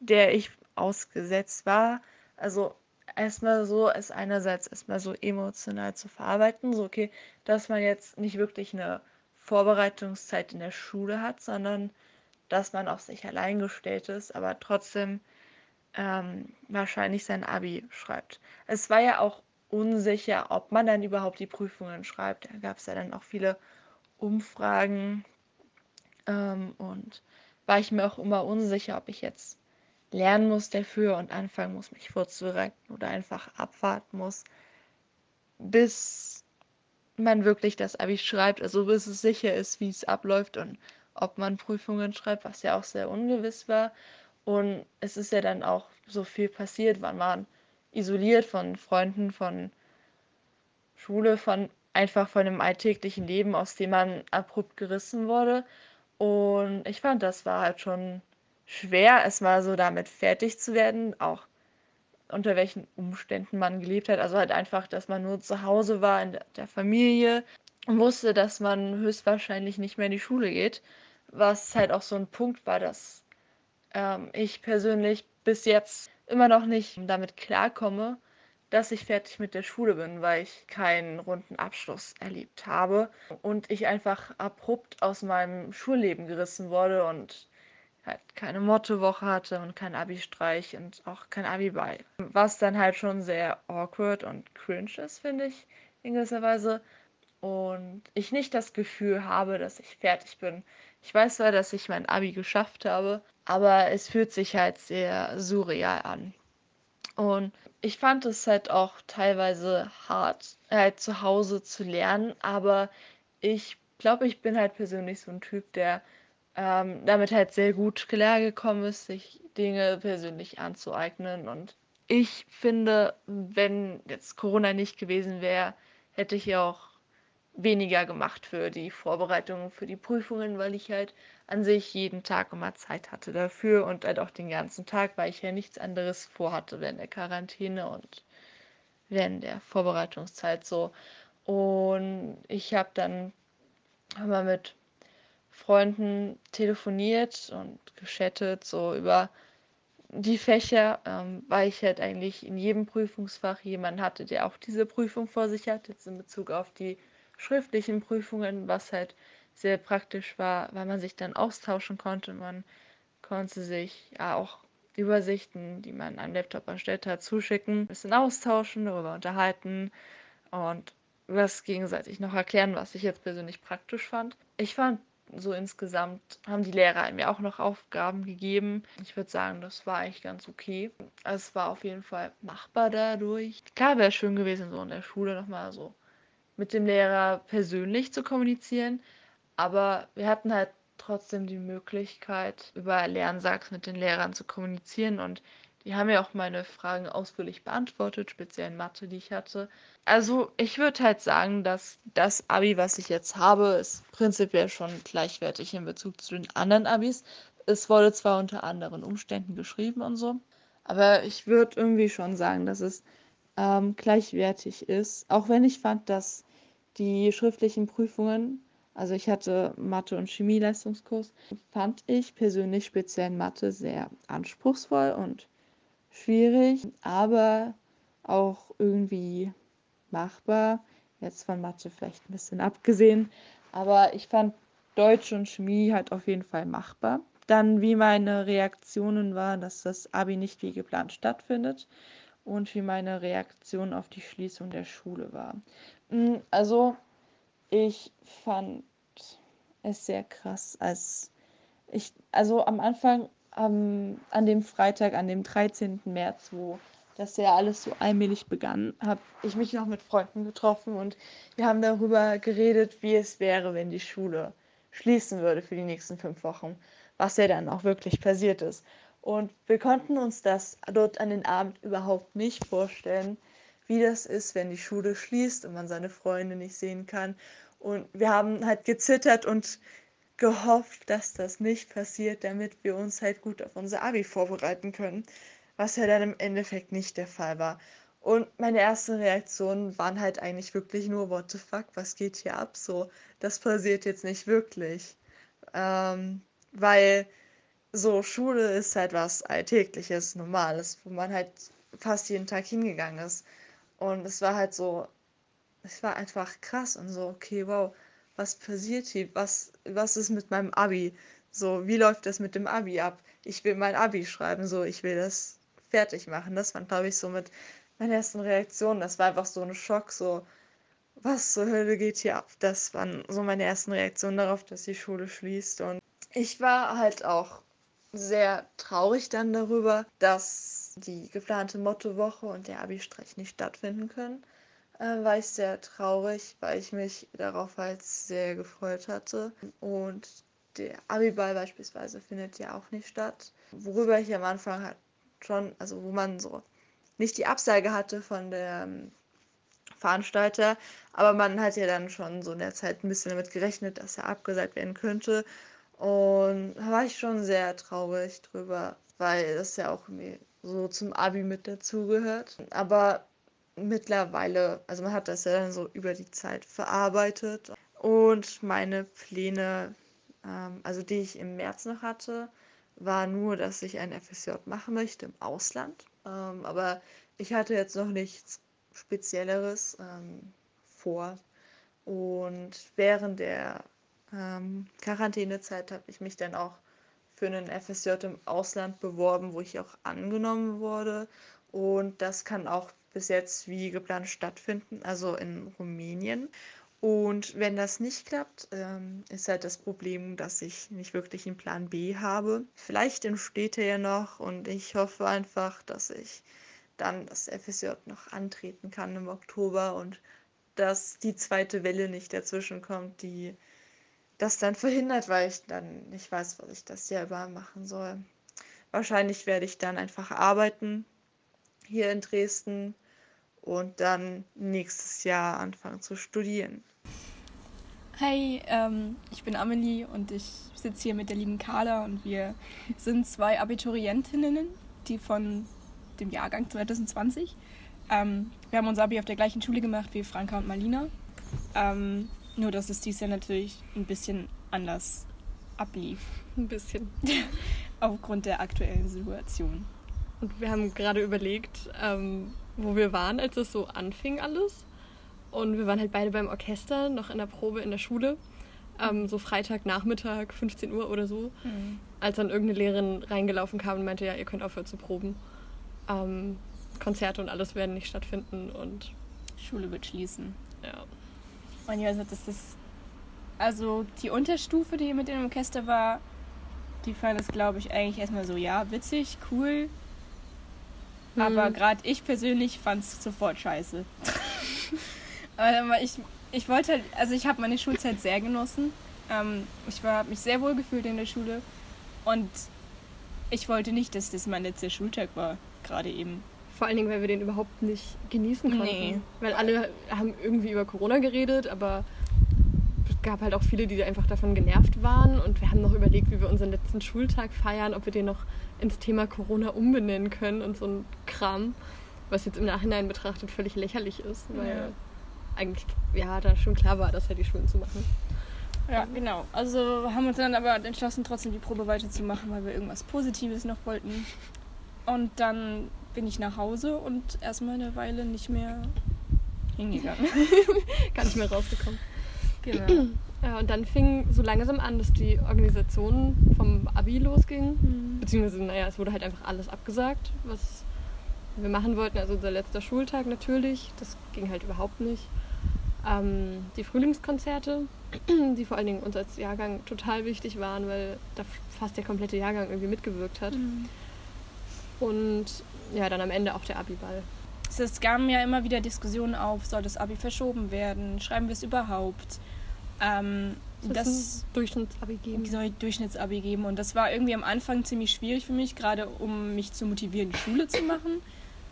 der ich ausgesetzt war. Also erstmal so, es einerseits erstmal so emotional zu verarbeiten, so okay, dass man jetzt nicht wirklich eine Vorbereitungszeit in der Schule hat, sondern dass man auf sich allein gestellt ist, aber trotzdem ähm, wahrscheinlich sein Abi schreibt. Es war ja auch unsicher, ob man dann überhaupt die Prüfungen schreibt. Da gab es ja dann auch viele Umfragen ähm, und war ich mir auch immer unsicher, ob ich jetzt lernen muss dafür und anfangen muss, mich vorzubereiten oder einfach abwarten muss, bis man wirklich das Abi schreibt, also bis es sicher ist, wie es abläuft und ob man Prüfungen schreibt, was ja auch sehr ungewiss war. Und es ist ja dann auch so viel passiert, man war isoliert von Freunden, von Schule, von einfach von dem alltäglichen Leben, aus dem man abrupt gerissen wurde. Und ich fand, das war halt schon schwer, es mal so damit fertig zu werden, auch unter welchen Umständen man gelebt hat. Also halt einfach, dass man nur zu Hause war in der Familie und wusste, dass man höchstwahrscheinlich nicht mehr in die Schule geht. Was halt auch so ein Punkt war, dass ähm, ich persönlich bis jetzt immer noch nicht damit klarkomme, dass ich fertig mit der Schule bin, weil ich keinen runden Abschluss erlebt habe und ich einfach abrupt aus meinem Schulleben gerissen wurde und halt keine Mottowoche hatte und kein Abi-Streich und auch kein Abi-Ball. Was dann halt schon sehr awkward und cringe ist, finde ich, in gewisser Weise. Und ich nicht das Gefühl habe, dass ich fertig bin. Ich weiß zwar, dass ich mein Abi geschafft habe, aber es fühlt sich halt sehr surreal an. Und ich fand es halt auch teilweise hart, halt zu Hause zu lernen, aber ich glaube, ich bin halt persönlich so ein Typ, der ähm, damit halt sehr gut klargekommen ist, sich Dinge persönlich anzueignen. Und ich finde, wenn jetzt Corona nicht gewesen wäre, hätte ich ja auch weniger gemacht für die Vorbereitungen für die Prüfungen, weil ich halt an sich jeden Tag immer Zeit hatte dafür und halt auch den ganzen Tag, weil ich ja nichts anderes vorhatte während der Quarantäne und während der Vorbereitungszeit so. Und ich habe dann immer mit Freunden telefoniert und geschattet, so über die Fächer, ähm, weil ich halt eigentlich in jedem Prüfungsfach jemanden hatte, der auch diese Prüfung vor sich hat, jetzt in Bezug auf die schriftlichen Prüfungen, was halt sehr praktisch war, weil man sich dann austauschen konnte. Man konnte sich ja auch Übersichten, die man am Laptop erstellt hat, zuschicken, ein bisschen austauschen, darüber unterhalten und was gegenseitig noch erklären, was ich jetzt persönlich praktisch fand. Ich fand so insgesamt haben die Lehrer mir auch noch Aufgaben gegeben. Ich würde sagen, das war eigentlich ganz okay. es war auf jeden Fall machbar dadurch. Klar wäre es schön gewesen, so in der Schule nochmal so mit dem Lehrer persönlich zu kommunizieren, aber wir hatten halt trotzdem die Möglichkeit, über Lernsachs mit den Lehrern zu kommunizieren und die haben ja auch meine Fragen ausführlich beantwortet, speziell in Mathe, die ich hatte. Also ich würde halt sagen, dass das Abi, was ich jetzt habe, ist prinzipiell schon gleichwertig in Bezug zu den anderen Abis. Es wurde zwar unter anderen Umständen geschrieben und so, aber ich würde irgendwie schon sagen, dass es ähm, gleichwertig ist. Auch wenn ich fand, dass die schriftlichen Prüfungen, also ich hatte Mathe- und Chemieleistungskurs, fand ich persönlich speziell Mathe sehr anspruchsvoll und schwierig, aber auch irgendwie machbar. Jetzt von Mathe vielleicht ein bisschen abgesehen, aber ich fand Deutsch und Chemie halt auf jeden Fall machbar. Dann, wie meine Reaktionen waren, dass das Abi nicht wie geplant stattfindet und wie meine Reaktion auf die Schließung der Schule war. Hm, also, ich fand es sehr krass, als ich, also am Anfang ähm, an dem Freitag, an dem 13. März, wo das ja alles so allmählich begann, habe ich mich noch mit Freunden getroffen und wir haben darüber geredet, wie es wäre, wenn die Schule schließen würde für die nächsten fünf Wochen, was ja dann auch wirklich passiert ist. Und wir konnten uns das dort an den Abend überhaupt nicht vorstellen, wie das ist, wenn die Schule schließt und man seine Freunde nicht sehen kann. Und wir haben halt gezittert und gehofft, dass das nicht passiert, damit wir uns halt gut auf unser Abi vorbereiten können, was ja dann im Endeffekt nicht der Fall war. Und meine ersten Reaktionen waren halt eigentlich wirklich nur, what the fuck, was geht hier ab? So, das passiert jetzt nicht wirklich. Ähm, weil so Schule ist halt was Alltägliches, Normales, wo man halt fast jeden Tag hingegangen ist. Und es war halt so, es war einfach krass und so, okay, wow, was passiert hier? Was, was ist mit meinem Abi? So, wie läuft das mit dem Abi ab? Ich will mein Abi schreiben, so, ich will das fertig machen. Das war, glaube ich, so mit meiner ersten Reaktion. Das war einfach so ein Schock, so, was zur Hölle geht hier ab? Das waren so meine ersten Reaktionen darauf, dass die Schule schließt. Und ich war halt auch sehr traurig dann darüber, dass die geplante Mottowoche und der Abi-Streich nicht stattfinden können. Äh, war ich sehr traurig, weil ich mich darauf halt sehr gefreut hatte. Und der Abiball beispielsweise findet ja auch nicht statt. Worüber ich am Anfang halt schon, also wo man so nicht die Absage hatte von der ähm, Veranstalter, aber man hat ja dann schon so in der Zeit ein bisschen damit gerechnet, dass er abgesagt werden könnte. Und da war ich schon sehr traurig drüber, weil das ja auch so zum Abi mit dazugehört. Aber mittlerweile, also man hat das ja dann so über die Zeit verarbeitet. Und meine Pläne, ähm, also die ich im März noch hatte, war nur, dass ich ein FSJ machen möchte im Ausland. Ähm, aber ich hatte jetzt noch nichts Spezielleres ähm, vor. Und während der ähm, Quarantänezeit habe ich mich dann auch für einen FSJ im Ausland beworben, wo ich auch angenommen wurde. Und das kann auch bis jetzt wie geplant stattfinden, also in Rumänien. Und wenn das nicht klappt, ähm, ist halt das Problem, dass ich nicht wirklich einen Plan B habe. Vielleicht entsteht er ja noch und ich hoffe einfach, dass ich dann das FSJ noch antreten kann im Oktober und dass die zweite Welle nicht dazwischen kommt, die das dann verhindert, weil ich dann nicht weiß, was ich das über machen soll. Wahrscheinlich werde ich dann einfach arbeiten hier in Dresden und dann nächstes Jahr anfangen zu studieren. Hi, ähm, ich bin Amelie und ich sitze hier mit der lieben Carla und wir sind zwei Abiturientinnen, die von dem Jahrgang 2020. Ähm, wir haben unser Abi auf der gleichen Schule gemacht wie Franka und Malina. Ähm, nur, dass es dieses Jahr natürlich ein bisschen anders ablief. Ein bisschen. [LAUGHS] Aufgrund der aktuellen Situation. Und wir haben gerade überlegt, ähm, wo wir waren, als es so anfing alles. Und wir waren halt beide beim Orchester, noch in der Probe in der Schule. Ähm, so Freitagnachmittag, 15 Uhr oder so. Mhm. Als dann irgendeine Lehrerin reingelaufen kam und meinte, ja, ihr könnt aufhören zu proben. Ähm, Konzerte und alles werden nicht stattfinden und Schule wird schließen. Ja. Und ja, das ist. Also die Unterstufe, die mit dem Orchester war, die fand es, glaube ich, eigentlich erstmal so, ja, witzig, cool. Hm. Aber gerade ich persönlich fand es sofort scheiße. [LAUGHS] Aber ich, ich wollte halt, also ich habe meine Schulzeit sehr genossen. Ähm, ich habe mich sehr wohl gefühlt in der Schule. Und ich wollte nicht, dass das mein letzter Schultag war, gerade eben. Vor allen Dingen, weil wir den überhaupt nicht genießen konnten. Nee. Weil alle haben irgendwie über Corona geredet, aber gab halt auch viele, die einfach davon genervt waren. Und wir haben noch überlegt, wie wir unseren letzten Schultag feiern, ob wir den noch ins Thema Corona umbenennen können und so ein Kram. Was jetzt im Nachhinein betrachtet völlig lächerlich ist, weil ja. eigentlich ja da schon klar war, das halt die Schulen zu machen. Ja, genau. Also haben wir uns dann aber entschlossen, trotzdem die Probe weiterzumachen, weil wir irgendwas Positives noch wollten. Und dann bin ich nach Hause und erstmal eine Weile nicht mehr hingegangen. [LAUGHS] Gar nicht mehr rausgekommen. Genau. Ja, [CLEARS THROAT] und dann fing so langsam an, dass die Organisation vom Abi losging. Mhm. Beziehungsweise, naja, es wurde halt einfach alles abgesagt, was wir machen wollten. Also unser letzter Schultag natürlich, das ging halt überhaupt nicht. Ähm, die Frühlingskonzerte, [CLEARS THROAT] die vor allen Dingen uns als Jahrgang total wichtig waren, weil da fast der komplette Jahrgang irgendwie mitgewirkt hat. Mhm. Und ja, dann am Ende auch der Abiball. Es gaben ja immer wieder Diskussionen auf, soll das Abi verschoben werden? Schreiben wir es überhaupt? Ähm, das, das Durchschnittsabi geben. Soll Durchschnittsabi geben. Und das war irgendwie am Anfang ziemlich schwierig für mich, gerade um mich zu motivieren, Schule zu machen.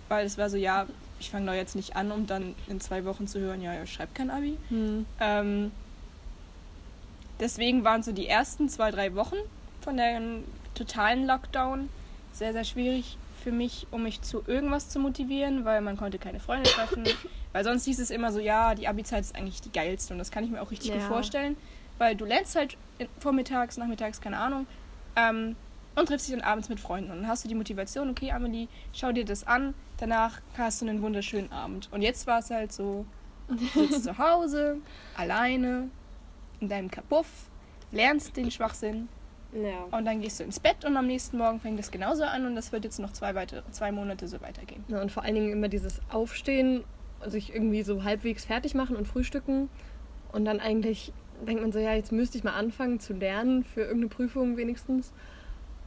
Weil es war so, ja, ich fange da jetzt nicht an, um dann in zwei Wochen zu hören, ja, ja schreibt kein Abi. Hm. Ähm, deswegen waren so die ersten zwei, drei Wochen von dem totalen Lockdown sehr, sehr schwierig für mich, um mich zu irgendwas zu motivieren, weil man konnte keine Freunde treffen. [COUGHS] weil sonst hieß es immer so, ja, die Abi-Zeit ist eigentlich die geilste und das kann ich mir auch richtig ja. gut vorstellen, weil du lernst halt vormittags, nachmittags, keine Ahnung, ähm, und triffst dich dann abends mit Freunden und dann hast du die Motivation, okay, Amelie, schau dir das an, danach hast du einen wunderschönen Abend. Und jetzt war es halt so, du sitzt zu Hause, alleine, in deinem Kapuff, lernst den Schwachsinn Ja. Und dann gehst du ins Bett und am nächsten Morgen fängt es genauso an und das wird jetzt noch zwei, weitere, zwei Monate so weitergehen. ja. Und vor allen Dingen immer dieses Aufstehen, sich irgendwie so halbwegs fertig machen und frühstücken. Und dann eigentlich denkt man so, ja, jetzt müsste ich mal anfangen zu lernen für irgendeine Prüfung wenigstens.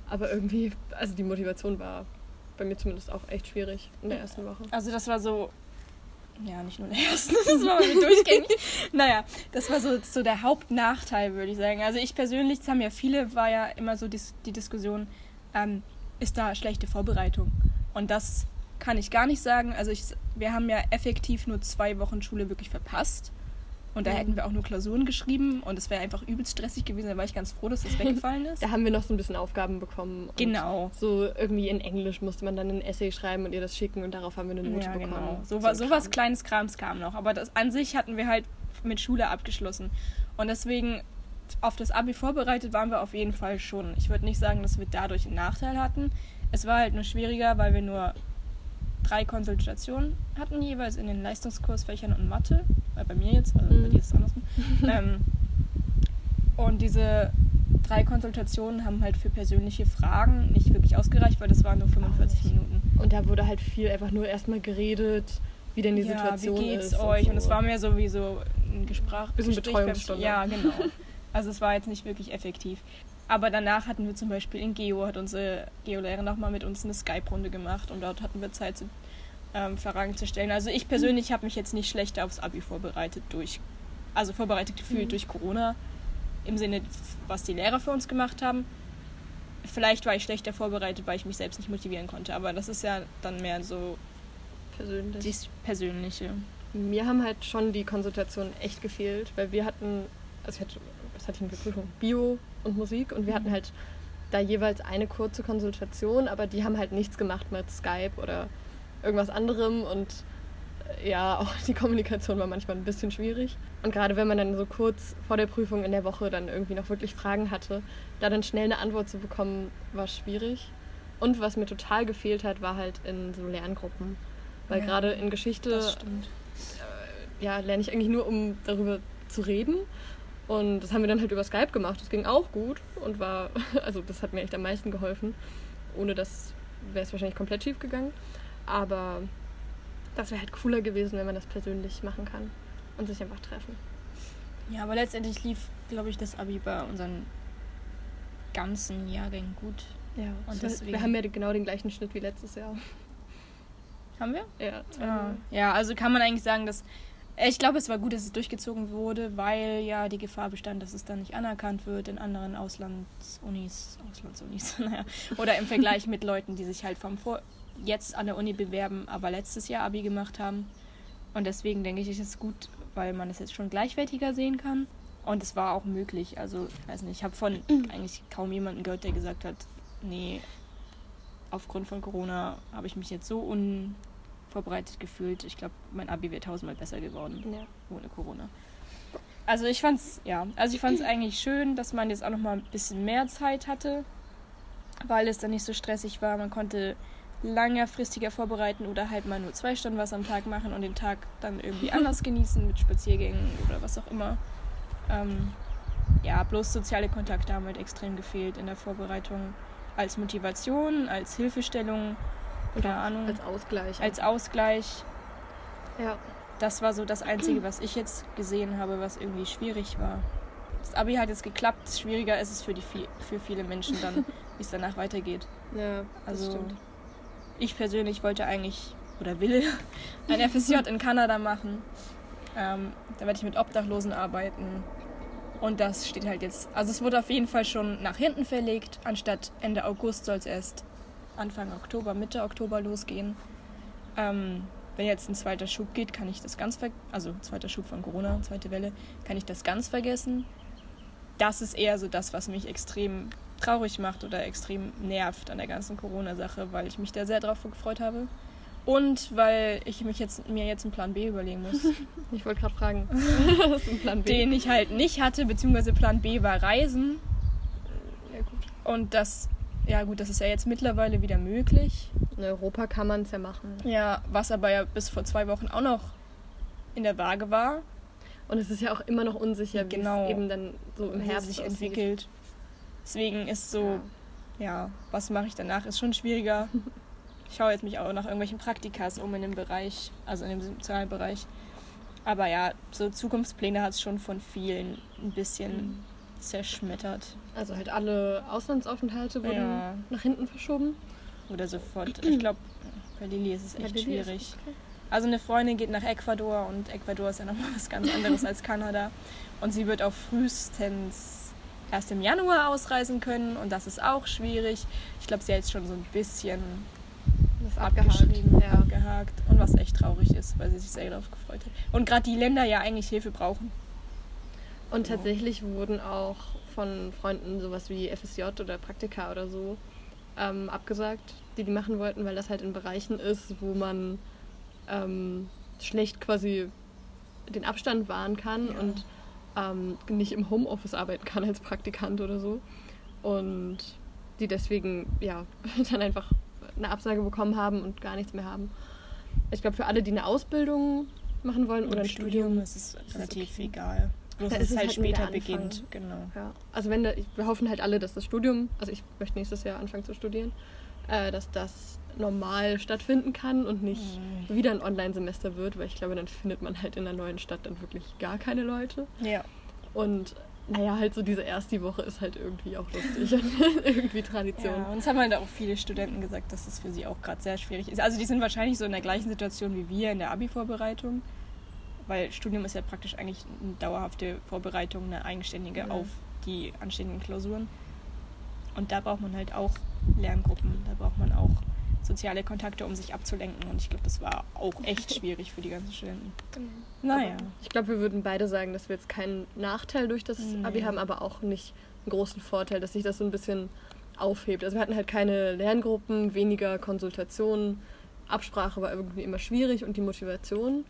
Aber irgendwie, also die Motivation war bei mir zumindest auch echt schwierig in der ersten Woche. Also das war so, ja, nicht nur der ersten, [LAUGHS] das war irgendwie durchgängig. [LAUGHS] naja, das war so, so der Hauptnachteil, würde ich sagen. Also ich persönlich, das haben ja viele, war ja immer so die, die Diskussion, ähm, ist da schlechte Vorbereitung? Und das kann ich gar nicht sagen. Also ich, wir haben ja effektiv nur zwei Wochen Schule wirklich verpasst. Und da hätten wir auch nur Klausuren geschrieben und es wäre einfach übelst stressig gewesen. Da war ich ganz froh, dass das [LAUGHS] weggefallen ist. Da haben wir noch so ein bisschen Aufgaben bekommen. Genau. So irgendwie in Englisch musste man dann ein Essay schreiben und ihr das schicken und darauf haben wir eine Note Ja, bekommen. genau. So, ein was, so was kleines Krams kam noch. Aber das, an sich hatten wir halt mit Schule abgeschlossen. Und deswegen auf das Abi vorbereitet waren wir auf jeden Fall schon. Ich würde nicht sagen, dass wir dadurch einen Nachteil hatten. Es war halt nur schwieriger, weil wir nur drei Konsultationen hatten, jeweils in den Leistungskursfächern und Mathe. Weil bei mir jetzt, also bei Mhm. dir ist es andersrum. [LAUGHS] ähm, und diese drei Konsultationen haben halt für persönliche Fragen nicht wirklich ausgereicht, weil das waren nur 45 nicht. Minuten. Und da wurde halt viel einfach nur erstmal geredet, wie denn die ja, Situation wie geht's ist. euch? so. Und es war mehr so wie so ein Gespräch. Bisschen Gespräch Betreuungsstunde. Ja, genau. Also es war jetzt nicht wirklich effektiv. Aber danach hatten wir zum Beispiel in Geo, hat unsere Geolehrerin nochmal mit uns eine Skype-Runde gemacht und dort hatten wir Zeit, zu, ähm, Fragen zu stellen. Also ich persönlich habe mich jetzt nicht schlechter aufs Abi vorbereitet durch, also vorbereitet gefühlt Mhm. durch Corona, im Sinne, was die Lehrer für uns gemacht haben. Vielleicht war ich schlechter vorbereitet, weil ich mich selbst nicht motivieren konnte, aber das ist ja dann mehr so persönlich. das Persönliche. Mir haben halt schon die Konsultationen echt gefehlt, weil wir hatten, also ich hatte, was hatte ich denn für Prüfung? Bio und Musik und wir hatten halt da jeweils eine kurze Konsultation, aber die haben halt nichts gemacht mit Skype oder irgendwas anderem und äh, ja, [LAUGHS] auch die Kommunikation war manchmal ein bisschen schwierig. Und gerade wenn man dann so kurz vor der Prüfung in der Woche dann irgendwie noch wirklich Fragen hatte, da dann schnell eine Antwort zu bekommen, war schwierig. Und was mir total gefehlt hat, war halt in so Lerngruppen. Weil Ja, gerade in Geschichte stimmt. ja, lerne ich eigentlich nur, um darüber zu reden. Und das haben wir dann halt über Skype gemacht. Das ging auch gut und war, [LAUGHS] also das hat mir echt am meisten geholfen. Ohne das wäre es wahrscheinlich komplett schief gegangen. Aber das wäre halt cooler gewesen, wenn man das persönlich machen kann und sich einfach treffen. Ja, aber letztendlich lief, glaube ich, das Abi bei unseren ganzen Jahrgängen gut. Ja, Und deswegen- wir haben ja genau den gleichen Schnitt wie letztes Jahr. Haben wir? Ja, Ja, Null. ja also kann man eigentlich sagen, dass. Äh, Ich glaube, es war gut, dass es durchgezogen wurde, weil ja die Gefahr bestand, dass es dann nicht anerkannt wird in anderen Auslandsunis, Auslandsunis, [LAUGHS] naja, oder im Vergleich mit Leuten, die sich halt vom Vor jetzt an der Uni bewerben, aber letztes Jahr Abi gemacht haben. Und deswegen denke ich, ist es gut, weil man es jetzt schon gleichwertiger sehen kann. Und es war auch möglich. Also, ich weiß nicht, ich habe von eigentlich kaum jemanden gehört, der gesagt hat, nee, aufgrund von Corona habe ich mich jetzt so unvorbereitet gefühlt. Ich glaube, mein Abi wäre tausendmal besser geworden Ja. ohne Corona. Also ich fand's, ja, also ich fand's eigentlich schön, dass man jetzt auch noch mal ein bisschen mehr Zeit hatte, weil es dann nicht so stressig war. Man konnte längerfristiger vorbereiten oder halt mal nur zwei Stunden was am Tag machen und den Tag dann irgendwie [LAUGHS] anders genießen mit Spaziergängen oder was auch immer. Ähm, ja, bloß soziale Kontakte haben halt extrem gefehlt in der Vorbereitung. Als Motivation, als Hilfestellung, keine Ahnung, Als Ausgleich. als Ausgleich. ja. Das war so das Einzige, was ich jetzt gesehen habe, was irgendwie schwierig war. Das Abi hat jetzt geklappt. Schwieriger ist es für, die, für viele Menschen dann, [LAUGHS] wie es danach weitergeht. ja, das Also stimmt. ich persönlich wollte eigentlich oder will [LAUGHS] ein FSJ [LAUGHS] in Kanada machen. Ähm, da werde ich mit Obdachlosen arbeiten. Und das steht halt jetzt. Also es wurde auf jeden Fall schon nach hinten verlegt. Anstatt Ende August soll es erst Anfang Oktober, Mitte Oktober losgehen. Ähm, wenn jetzt ein zweiter Schub geht, kann ich das ganz ver also zweiter Schub von Corona, zweite Welle, kann ich das ganz vergessen. Das ist eher so das, was mich extrem traurig macht oder extrem nervt an der ganzen Corona-Sache, weil ich mich da sehr drauf gefreut habe. Und weil ich mich jetzt, mir jetzt einen Plan B überlegen muss, [LAUGHS] Ich wollte gerade fragen, [LAUGHS] was ist ein Plan B? den ich halt nicht hatte, beziehungsweise Plan B war Reisen. ja, gut. Und das, ja gut, das ist ja jetzt mittlerweile wieder möglich. In Europa kann man es ja machen. Ja, was aber ja bis vor zwei Wochen auch noch in der Waage war, Und es ist ja auch immer noch unsicher, wie Genau. es eben dann so im Herbst sich aussieht. entwickelt. Deswegen ist so, ja, was mache ich danach, ist schon schwieriger. Ich schaue jetzt mich auch nach irgendwelchen Praktikas um in dem Bereich, also in dem Sozialbereich. Aber ja, so Zukunftspläne hat es schon von vielen ein bisschen mhm. Zerschmettert. Also halt alle Auslandsaufenthalte wurden ja. nach hinten verschoben. Oder sofort. Ich glaube, bei Lili ist es echt schwierig. Ist okay. Also eine Freundin geht nach Ecuador und Ecuador ist ja nochmal was ganz anderes als Kanada. Und sie wird auch frühestens erst im Januar ausreisen können und das ist auch schwierig. Ich glaube, sie hat jetzt schon so ein bisschen das abgeschrieben, ja. abgehakt. Und was echt traurig ist, weil sie sich sehr darauf gefreut hat. Und gerade die Länder ja eigentlich Hilfe brauchen. Und tatsächlich wurden auch von Freunden sowas wie FSJ oder Praktika oder so ähm, abgesagt, die die machen wollten, weil das halt in Bereichen ist, wo man ähm, schlecht quasi den Abstand wahren kann ja. und ähm, nicht im Homeoffice arbeiten kann als Praktikant oder so. Und die deswegen ja [LAUGHS] dann einfach eine Absage bekommen haben und gar nichts mehr haben. Ich glaube, für alle, die eine Ausbildung machen wollen oder ein Studium, Studium ist es relativ okay. egal. Bloß dass es halt, halt später beginnt. Genau. Ja. Also wenn da, wir hoffen halt alle, dass das Studium, also ich möchte nächstes Jahr anfangen zu studieren, äh, dass das normal stattfinden kann und nicht mhm. wieder ein Online-Semester wird, weil ich glaube, dann findet man halt in der neuen Stadt dann wirklich gar keine Leute. Ja. Und naja, halt so diese erste Woche ist halt irgendwie auch lustig und [LAUGHS] irgendwie Tradition. Ja, und es haben halt auch viele Studenten gesagt, dass das für sie auch gerade sehr schwierig ist. Also die sind wahrscheinlich so in der gleichen Situation wie wir in der Abi-Vorbereitung, weil Studium ist ja praktisch eigentlich eine dauerhafte Vorbereitung, eine eigenständige mhm. auf die anstehenden Klausuren. Und da braucht man halt auch Lerngruppen, da braucht man auch soziale Kontakte, um sich abzulenken. Und ich glaube, das war auch echt [LAUGHS] schwierig für die ganzen Studenten. Genau. Naja. Aber ich glaube, wir würden beide sagen, dass wir jetzt keinen Nachteil durch das nee. Abi haben, aber auch nicht einen großen Vorteil, dass sich das so ein bisschen aufhebt. Also wir hatten halt keine Lerngruppen, weniger Konsultationen, Absprache war irgendwie immer schwierig und die Motivation.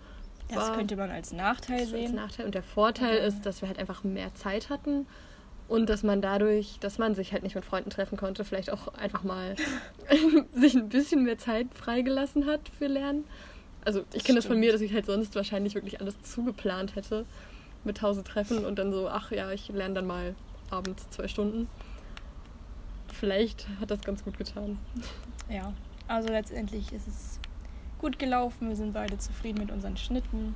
Das könnte man als Nachteil sehen. Als Nachteil. Und der Vorteil okay. ist, dass wir halt einfach mehr Zeit hatten und dass man dadurch, dass man sich halt nicht mit Freunden treffen konnte, vielleicht auch einfach mal [LAUGHS] sich ein bisschen mehr Zeit freigelassen hat für Lernen. Also ich kenne das von mir, dass ich halt sonst wahrscheinlich wirklich alles zugeplant hätte mit tausend Treffen und dann so, ach ja, ich lerne dann mal abends zwei Stunden. Vielleicht hat das ganz gut getan. Ja, also letztendlich ist es gut gelaufen. Wir sind beide zufrieden mit unseren Schnitten.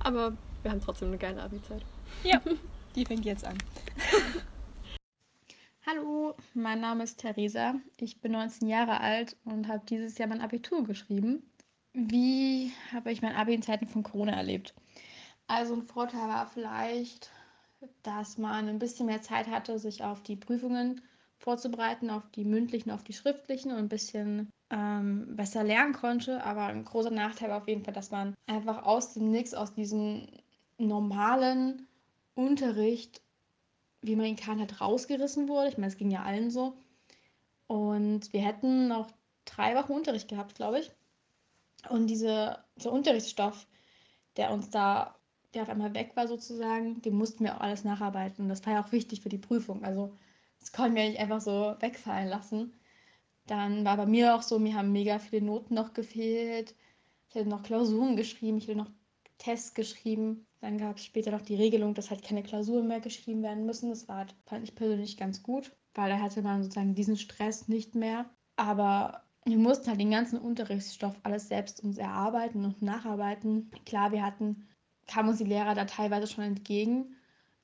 Aber wir haben trotzdem eine geile Abi-Zeit. Ja. [LAUGHS] Die fängt jetzt an. [LAUGHS] Hallo, mein Name ist Theresa. Ich bin 19 Jahre alt und habe dieses Jahr mein Abitur geschrieben. Wie habe ich mein Abi in Zeiten von Corona erlebt? Also ein Vorteil war vielleicht, dass man ein bisschen mehr Zeit hatte, sich auf die Prüfungen vorzubereiten, auf die mündlichen, auf die schriftlichen und ein bisschen ähm, besser lernen konnte. Aber ein großer Nachteil war auf jeden Fall, dass man einfach aus dem Nix, aus diesem normalen Unterricht, wie man ihn kann, halt rausgerissen wurde. Ich meine, es ging ja allen so. Und wir hätten noch drei Wochen Unterricht gehabt, glaube ich. Und diese, dieser Unterrichtsstoff, der uns da, der auf einmal weg war sozusagen, den mussten wir auch alles nacharbeiten. Und das war ja auch wichtig für die Prüfung. Also das konnten wir nicht einfach so wegfallen lassen. Dann war bei mir auch so, mir haben mega viele Noten noch gefehlt. Ich hätte noch Klausuren geschrieben, ich hätte noch Tests geschrieben. Dann gab es später noch die Regelung, dass halt keine Klausuren mehr geschrieben werden müssen. Das war, fand ich persönlich ganz gut, weil da hatte man sozusagen diesen Stress nicht mehr. Aber wir mussten halt den ganzen Unterrichtsstoff alles selbst uns erarbeiten und nacharbeiten. Klar, wir hatten, kamen uns die Lehrer da teilweise schon entgegen,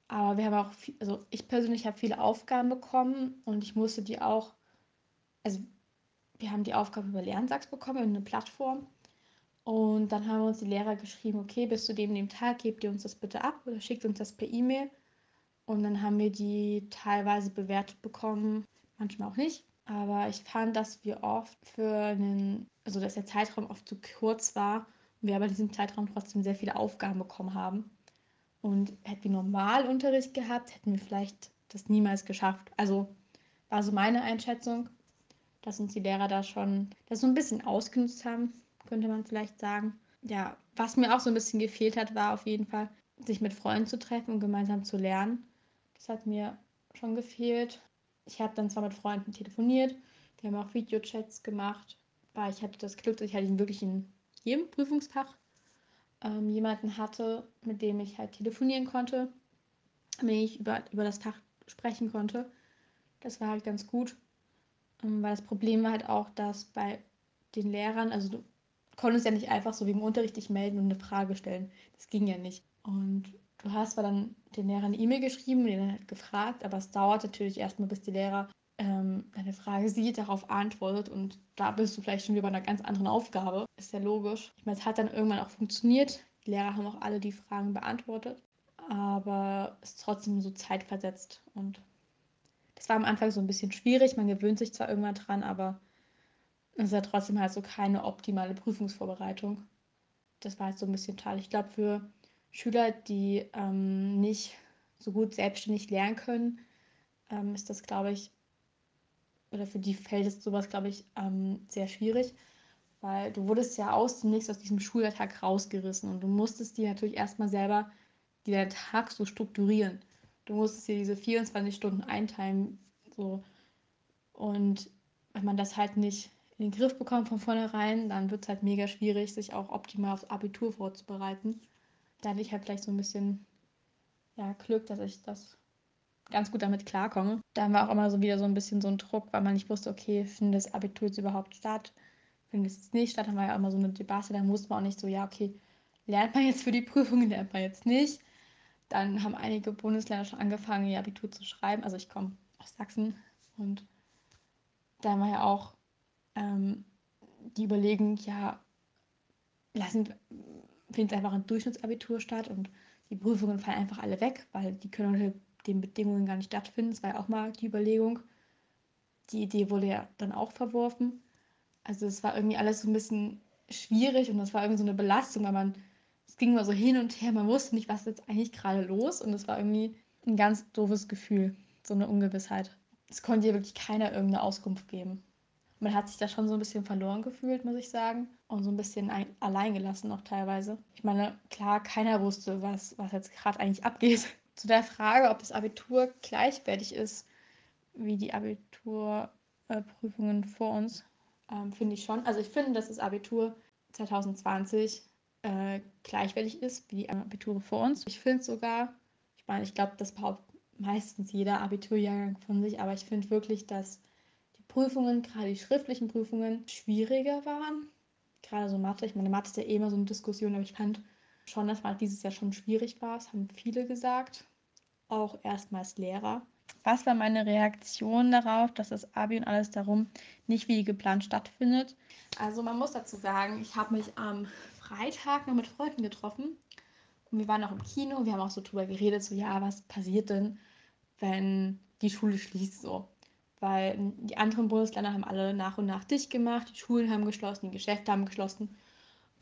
aber wir haben auch, viel, also ich persönlich habe viele Aufgaben bekommen und ich musste die auch, also wir haben die Aufgabe über Lernsachs bekommen, eine Plattform. Und dann haben uns die Lehrer geschrieben, okay, bis zu dem, dem Tag gebt ihr uns das bitte ab oder schickt uns das per E-Mail. Und dann haben wir die teilweise bewertet bekommen, manchmal auch nicht. Aber ich fand, dass wir oft für einen, also dass der Zeitraum oft zu kurz war und wir aber in diesem Zeitraum trotzdem sehr viele Aufgaben bekommen haben. Und hätten wir normal Unterricht gehabt, hätten wir vielleicht das niemals geschafft. Also war so meine Einschätzung, dass uns die Lehrer da schon das so ein bisschen ausgenutzt haben könnte man vielleicht sagen. Ja, was mir auch so ein bisschen gefehlt hat, war auf jeden Fall, sich mit Freunden zu treffen und gemeinsam zu lernen. Das hat mir schon gefehlt. Ich habe dann zwar mit Freunden telefoniert, wir haben auch Videochats gemacht, weil ich hatte das Glück, dass ich halt wirklich in jedem Prüfungsfach ähm, jemanden hatte, mit dem ich halt telefonieren konnte, mit dem ich über, über das Fach sprechen konnte. Das war halt ganz gut. Ähm, weil das Problem war halt auch, dass bei den Lehrern, also du konntest ja nicht einfach so wie im Unterricht dich melden und eine Frage stellen. Das ging ja nicht. Und du hast zwar dann den Lehrern eine E-Mail geschrieben und ihn halt gefragt, aber es dauert natürlich erstmal, bis die Lehrer ähm, deine Frage sieht, darauf antwortet und da bist du vielleicht schon wieder bei einer ganz anderen Aufgabe. Ist ja logisch. Ich meine, es hat dann irgendwann auch funktioniert. Die Lehrer haben auch alle die Fragen beantwortet, aber es ist trotzdem so zeitversetzt und das war am Anfang so ein bisschen schwierig. Man gewöhnt sich zwar irgendwann dran, aber es ist ja trotzdem halt so keine optimale Prüfungsvorbereitung. Das war halt so ein bisschen schade. Ich glaube, für Schüler, die ähm, nicht so gut selbstständig lernen können, ähm, ist das, glaube ich, oder für die fällt es sowas, glaube ich, ähm, sehr schwierig, weil du wurdest ja aus Nichts aus diesem Schultag rausgerissen und du musstest dir natürlich erstmal selber deinen Tag so strukturieren. Du musstest dir diese 24 Stunden einteilen, so. Und wenn man das halt nicht in den Griff bekommt von vornherein, dann wird es halt mega schwierig, sich auch optimal aufs Abitur vorzubereiten. Da hatte ich halt vielleicht so ein bisschen ja, Glück, dass ich das ganz gut damit klarkomme. Dann war auch immer so wieder so ein bisschen so ein Druck, weil man nicht wusste, okay, findet das Abitur jetzt überhaupt statt? Findet es nicht statt? Dann war ja immer so eine Debatte, dann wusste man auch nicht so, ja, okay, lernt man jetzt für die Prüfung, lernt man jetzt nicht. Dann haben einige Bundesländer schon angefangen, ihr Abitur zu schreiben. Also ich komme aus Sachsen und da war ja auch ähm, die Überlegung, ja, lassen, findet einfach ein Durchschnittsabitur statt und die Prüfungen fallen einfach alle weg, weil die können unter den Bedingungen gar nicht stattfinden. Das war ja auch mal die Überlegung. Die Idee wurde ja dann auch verworfen. Also es war irgendwie alles so ein bisschen schwierig und das war irgendwie so eine Belastung, weil man, es ging immer so hin und her, man wusste nicht, was ist jetzt eigentlich gerade los und es war irgendwie ein ganz doofes Gefühl, so eine Ungewissheit. Es konnte ja wirklich keiner irgendeine Auskunft geben man hat sich da schon so ein bisschen verloren gefühlt, muss ich sagen. Und so ein bisschen ein, allein noch teilweise. Ich meine, klar, keiner wusste, was, was jetzt gerade eigentlich abgeht. [LAUGHS] Zu der Frage, ob das Abitur gleichwertig ist wie die Abiturprüfungen vor uns, ähm, finde ich schon. Also ich finde, dass das Abitur 2020 äh, gleichwertig ist wie die Abiture vor uns. Ich finde sogar, ich meine, ich glaube, das behauptet meistens jeder Abiturjahrgang von sich, aber ich finde wirklich, dass Prüfungen, gerade die schriftlichen Prüfungen, schwieriger waren. Gerade so Mathe. Ich meine, Mathe ist ja eh immer so eine Diskussion, aber ich fand schon, dass Mathe dieses Jahr schon schwierig war. Das haben viele gesagt. Auch erstmals Lehrer. Was war meine Reaktion darauf, dass das Abi und alles darum nicht wie geplant stattfindet? Also man muss dazu sagen, ich habe mich am Freitag noch mit Freunden getroffen und wir waren auch im Kino. Wir haben auch so drüber geredet, so ja, was passiert denn, wenn die Schule schließt so weil die anderen Bundesländer haben alle nach und nach dicht gemacht, die Schulen haben geschlossen, die Geschäfte haben geschlossen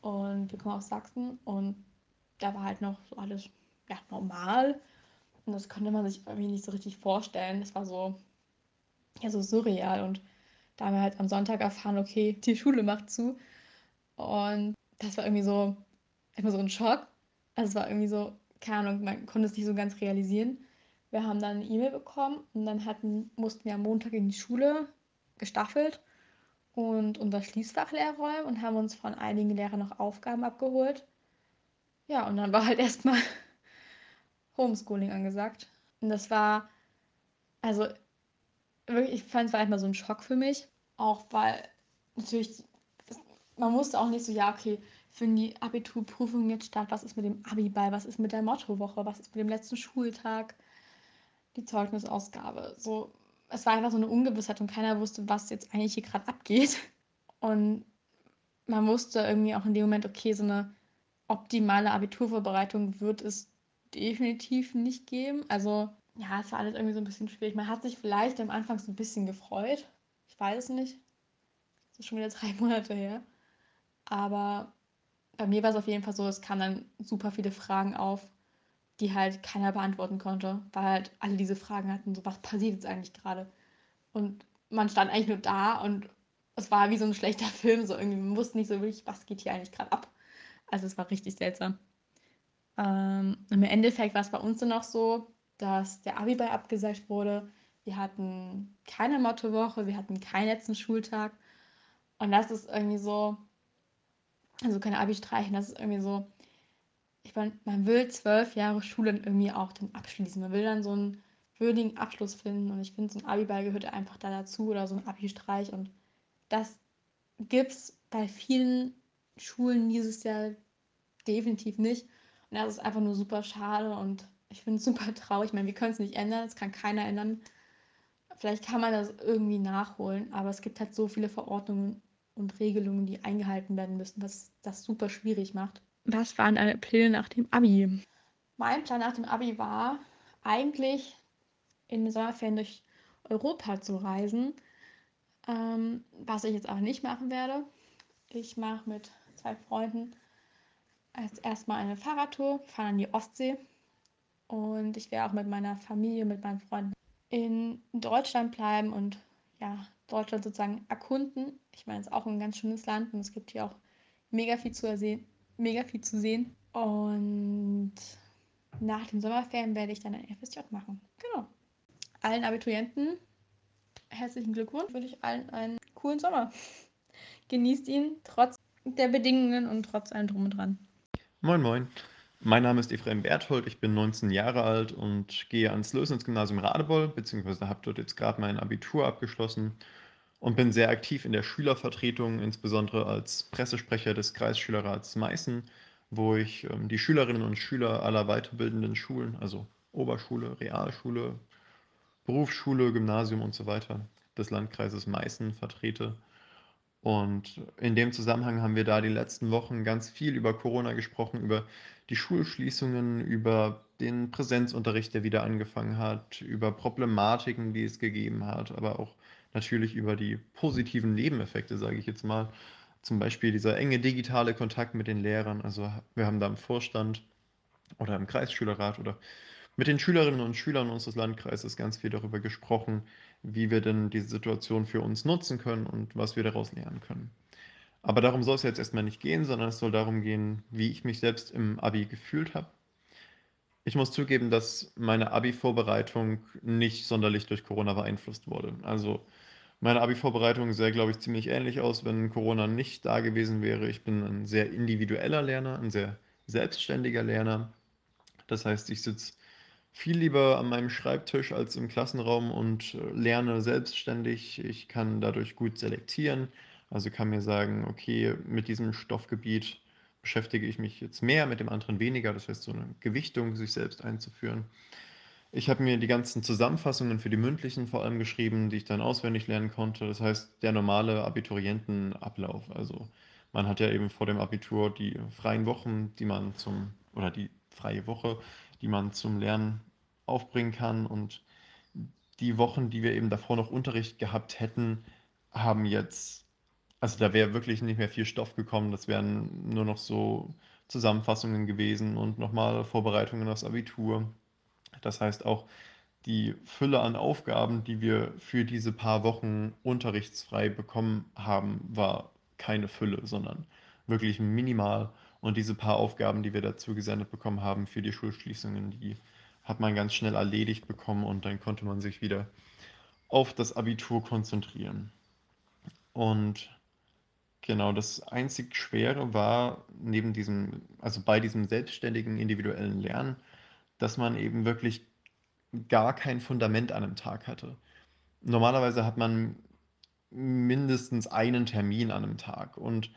und wir kommen aus Sachsen und da war halt noch so alles ja, normal und das konnte man sich irgendwie nicht so richtig vorstellen. Das war so, ja, so surreal und da haben wir halt am Sonntag erfahren, okay, die Schule macht zu und das war irgendwie so, immer so ein Schock. Also es war irgendwie so, keine Ahnung, man konnte es nicht so ganz realisieren. Wir haben dann eine E-Mail bekommen und dann hatten, mussten wir am Montag in die Schule gestaffelt und unser Schließfach leer räumen und haben uns von einigen Lehrern noch Aufgaben abgeholt. Ja, und dann war halt erstmal [LAUGHS] Homeschooling angesagt. Und das war, also wirklich, ich fand es war erstmal so ein Schock für mich. Auch weil natürlich, man wusste auch nicht so, ja, okay, finden die Abiturprüfungen jetzt statt? Was ist mit dem Abiball? Was ist mit der Mottowoche? Was ist mit dem letzten Schultag? die Zeugnisausgabe. So, es war einfach so eine Ungewissheit und keiner wusste, was jetzt eigentlich hier gerade abgeht. Und man wusste irgendwie auch in dem Moment, okay, so eine optimale Abiturvorbereitung wird es definitiv nicht geben. Also ja, es war alles irgendwie so ein bisschen schwierig. Man hat sich vielleicht am Anfang so ein bisschen gefreut. Ich weiß es nicht. Das ist schon wieder drei [LAUGHS] Monate her. Aber bei mir war es auf jeden Fall so, es kamen dann super viele Fragen auf die halt keiner beantworten konnte, weil halt alle diese Fragen hatten, so was passiert jetzt eigentlich gerade? Und man stand eigentlich nur da und es war wie so ein schlechter [LAUGHS] Film, so irgendwie, man wusste nicht so wirklich, was geht hier eigentlich gerade ab. Also es war richtig seltsam. Ähm, Im Endeffekt war es bei uns dann auch so, dass der Abiball abgesagt wurde. Wir hatten keine Mottowoche, wir hatten keinen letzten Schultag. Und das ist irgendwie so, also keine Abi-Streichen, das ist irgendwie so, ich meine, man will zwölf Jahre Schule irgendwie auch dann abschließen. Man will dann so ein würdigen Abschluss finden. Und ich finde, so ein Abiball gehört einfach da dazu oder so ein Abi-Streich. Und das gibt es bei vielen Schulen dieses Jahr definitiv nicht. Und das ist einfach nur super schade und ich finde es super [LAUGHS] traurig. Ich meine, wir können es nicht ändern, es kann keiner ändern. Vielleicht kann man das irgendwie nachholen, aber es gibt halt so viele Verordnungen und Regelungen, die eingehalten werden müssen, was das super schwierig macht. Was waren deine Pläne nach dem Abi? Mein Plan nach dem Abi war eigentlich in den Sommerferien durch Europa zu reisen, ähm, was ich jetzt aber nicht machen werde. Ich mache mit zwei Freunden als erstmal eine Fahrradtour, fahren an die Ostsee und ich werde auch mit meiner Familie, mit meinen Freunden in Deutschland bleiben und ja, Deutschland sozusagen erkunden. Ich meine, es ist auch ein ganz schönes Land und es gibt hier auch mega viel zu sehen, mega viel zu sehen. Und nach den Sommerferien werde ich dann ein FSJ machen. Genau. Allen Abiturienten herzlichen Glückwunsch. Wünsche ich allen einen coolen Sommer. Genießt ihn trotz der Bedingungen und trotz allem drum und dran. Moin, moin. Mein Name ist Ephraim Berthold, ich bin 19 Jahre alt und gehe ans Lösnitz-Gymnasium Radebeul, beziehungsweise habe dort jetzt gerade mein Abitur abgeschlossen und bin sehr aktiv in der Schülervertretung, insbesondere als Pressesprecher des Kreisschülerrats Meißen, wo ich ähm, die Schülerinnen und Schüler aller weiterbildenden Schulen, also Oberschule, Realschule, Berufsschule, Gymnasium und so weiter, des Landkreises Meißen vertrete. Und in dem Zusammenhang haben wir da die letzten Wochen ganz viel über Corona gesprochen, über die Schulschließungen, über den Präsenzunterricht, der wieder angefangen hat, über Problematiken, die es gegeben hat, aber auch natürlich über die positiven Nebeneffekte, sage ich jetzt mal. Zum Beispiel dieser enge digitale Kontakt mit den Lehrern. Also wir haben da im Vorstand oder im Kreisschülerrat oder mit den Schülerinnen und Schülern unseres Landkreises ganz viel darüber gesprochen, wie wir denn diese Situation für uns nutzen können und was wir daraus lernen können. Aber darum soll es jetzt erstmal nicht gehen, sondern es soll darum gehen, wie ich mich selbst im Abi gefühlt habe. Ich muss zugeben, dass meine Abi-Vorbereitung nicht sonderlich durch Corona beeinflusst wurde. Also meine Abi-Vorbereitung sah, glaube ich, ziemlich ähnlich aus, wenn Corona nicht da gewesen wäre. Ich bin ein sehr individueller Lerner, ein sehr selbstständiger Lerner. Das heißt, ich sitze viel lieber an meinem Schreibtisch als im Klassenraum und äh, lerne selbstständig. Ich kann dadurch gut selektieren, also kann mir sagen, okay, mit diesem Stoffgebiet beschäftige ich mich jetzt mehr, mit dem anderen weniger. Das heißt, so eine Gewichtung sich selbst einzuführen. Ich habe mir die ganzen Zusammenfassungen für die mündlichen vor allem geschrieben, die ich dann auswendig lernen konnte. Das heißt, der normale Abiturientenablauf. Also man hat ja eben vor dem Abitur die freien Wochen, die man zum, oder die freie Woche, die man zum Lernen aufbringen kann. Und die Wochen, die wir eben davor noch Unterricht gehabt hätten, haben jetzt, also da wäre wirklich nicht mehr viel Stoff gekommen. Das wären nur noch so Zusammenfassungen gewesen und nochmal Vorbereitungen aufs Abitur. Das heißt auch, die Fülle an Aufgaben, die wir für diese paar Wochen unterrichtsfrei bekommen haben, war keine Fülle, sondern wirklich minimal. Und diese paar Aufgaben, die wir dazu gesendet bekommen haben für die Schulschließungen, die hat man ganz schnell erledigt bekommen und dann konnte man sich wieder auf das Abitur konzentrieren. Und genau das einzig Schwere war neben diesem, also bei diesem selbstständigen individuellen Lernen, dass man eben wirklich gar kein Fundament an einem Tag hatte. Normalerweise hat man mindestens einen Termin an einem Tag und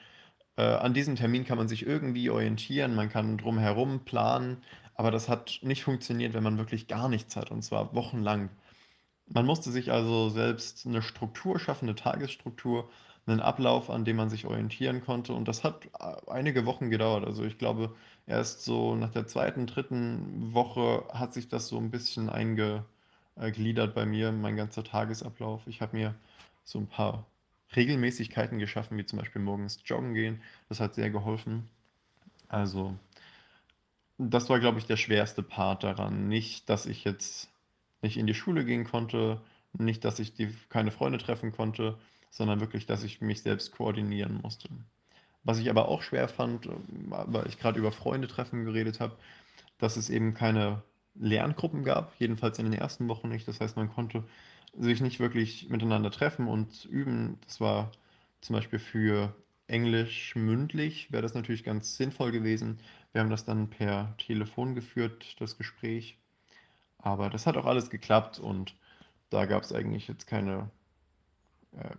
äh, an diesem Termin kann man sich irgendwie orientieren, man kann drumherum planen, aber das hat nicht funktioniert, wenn man wirklich gar nichts hat, und zwar wochenlang. Man musste sich also selbst eine Struktur schaffen, eine Tagesstruktur, einen Ablauf, an dem man sich orientieren konnte. Und das hat äh, einige Wochen gedauert. Also ich glaube, erst so nach der zweiten, dritten Woche hat sich das so ein bisschen eingegliedert bei mir, mein ganzer Tagesablauf. Ich habe mir so ein paar Regelmäßigkeiten geschaffen, wie zum Beispiel morgens joggen gehen. Das hat sehr geholfen. Also, das war, glaube ich, der schwerste Part daran. Nicht, dass ich jetzt nicht in die Schule gehen konnte, nicht, dass ich die, keine Freunde treffen konnte, sondern wirklich, dass ich mich selbst koordinieren musste. Was ich aber auch schwer fand, weil ich gerade über Freunde treffen geredet habe, dass es eben keine Lerngruppen gab, jedenfalls in den ersten Wochen nicht. Das heißt, man konnte sich nicht wirklich miteinander treffen und üben. Das war zum Beispiel für Englisch mündlich, wäre das natürlich ganz sinnvoll gewesen. Wir haben das dann per Telefon geführt, das Gespräch. Aber das hat auch alles geklappt und da gab es eigentlich jetzt keine, äh,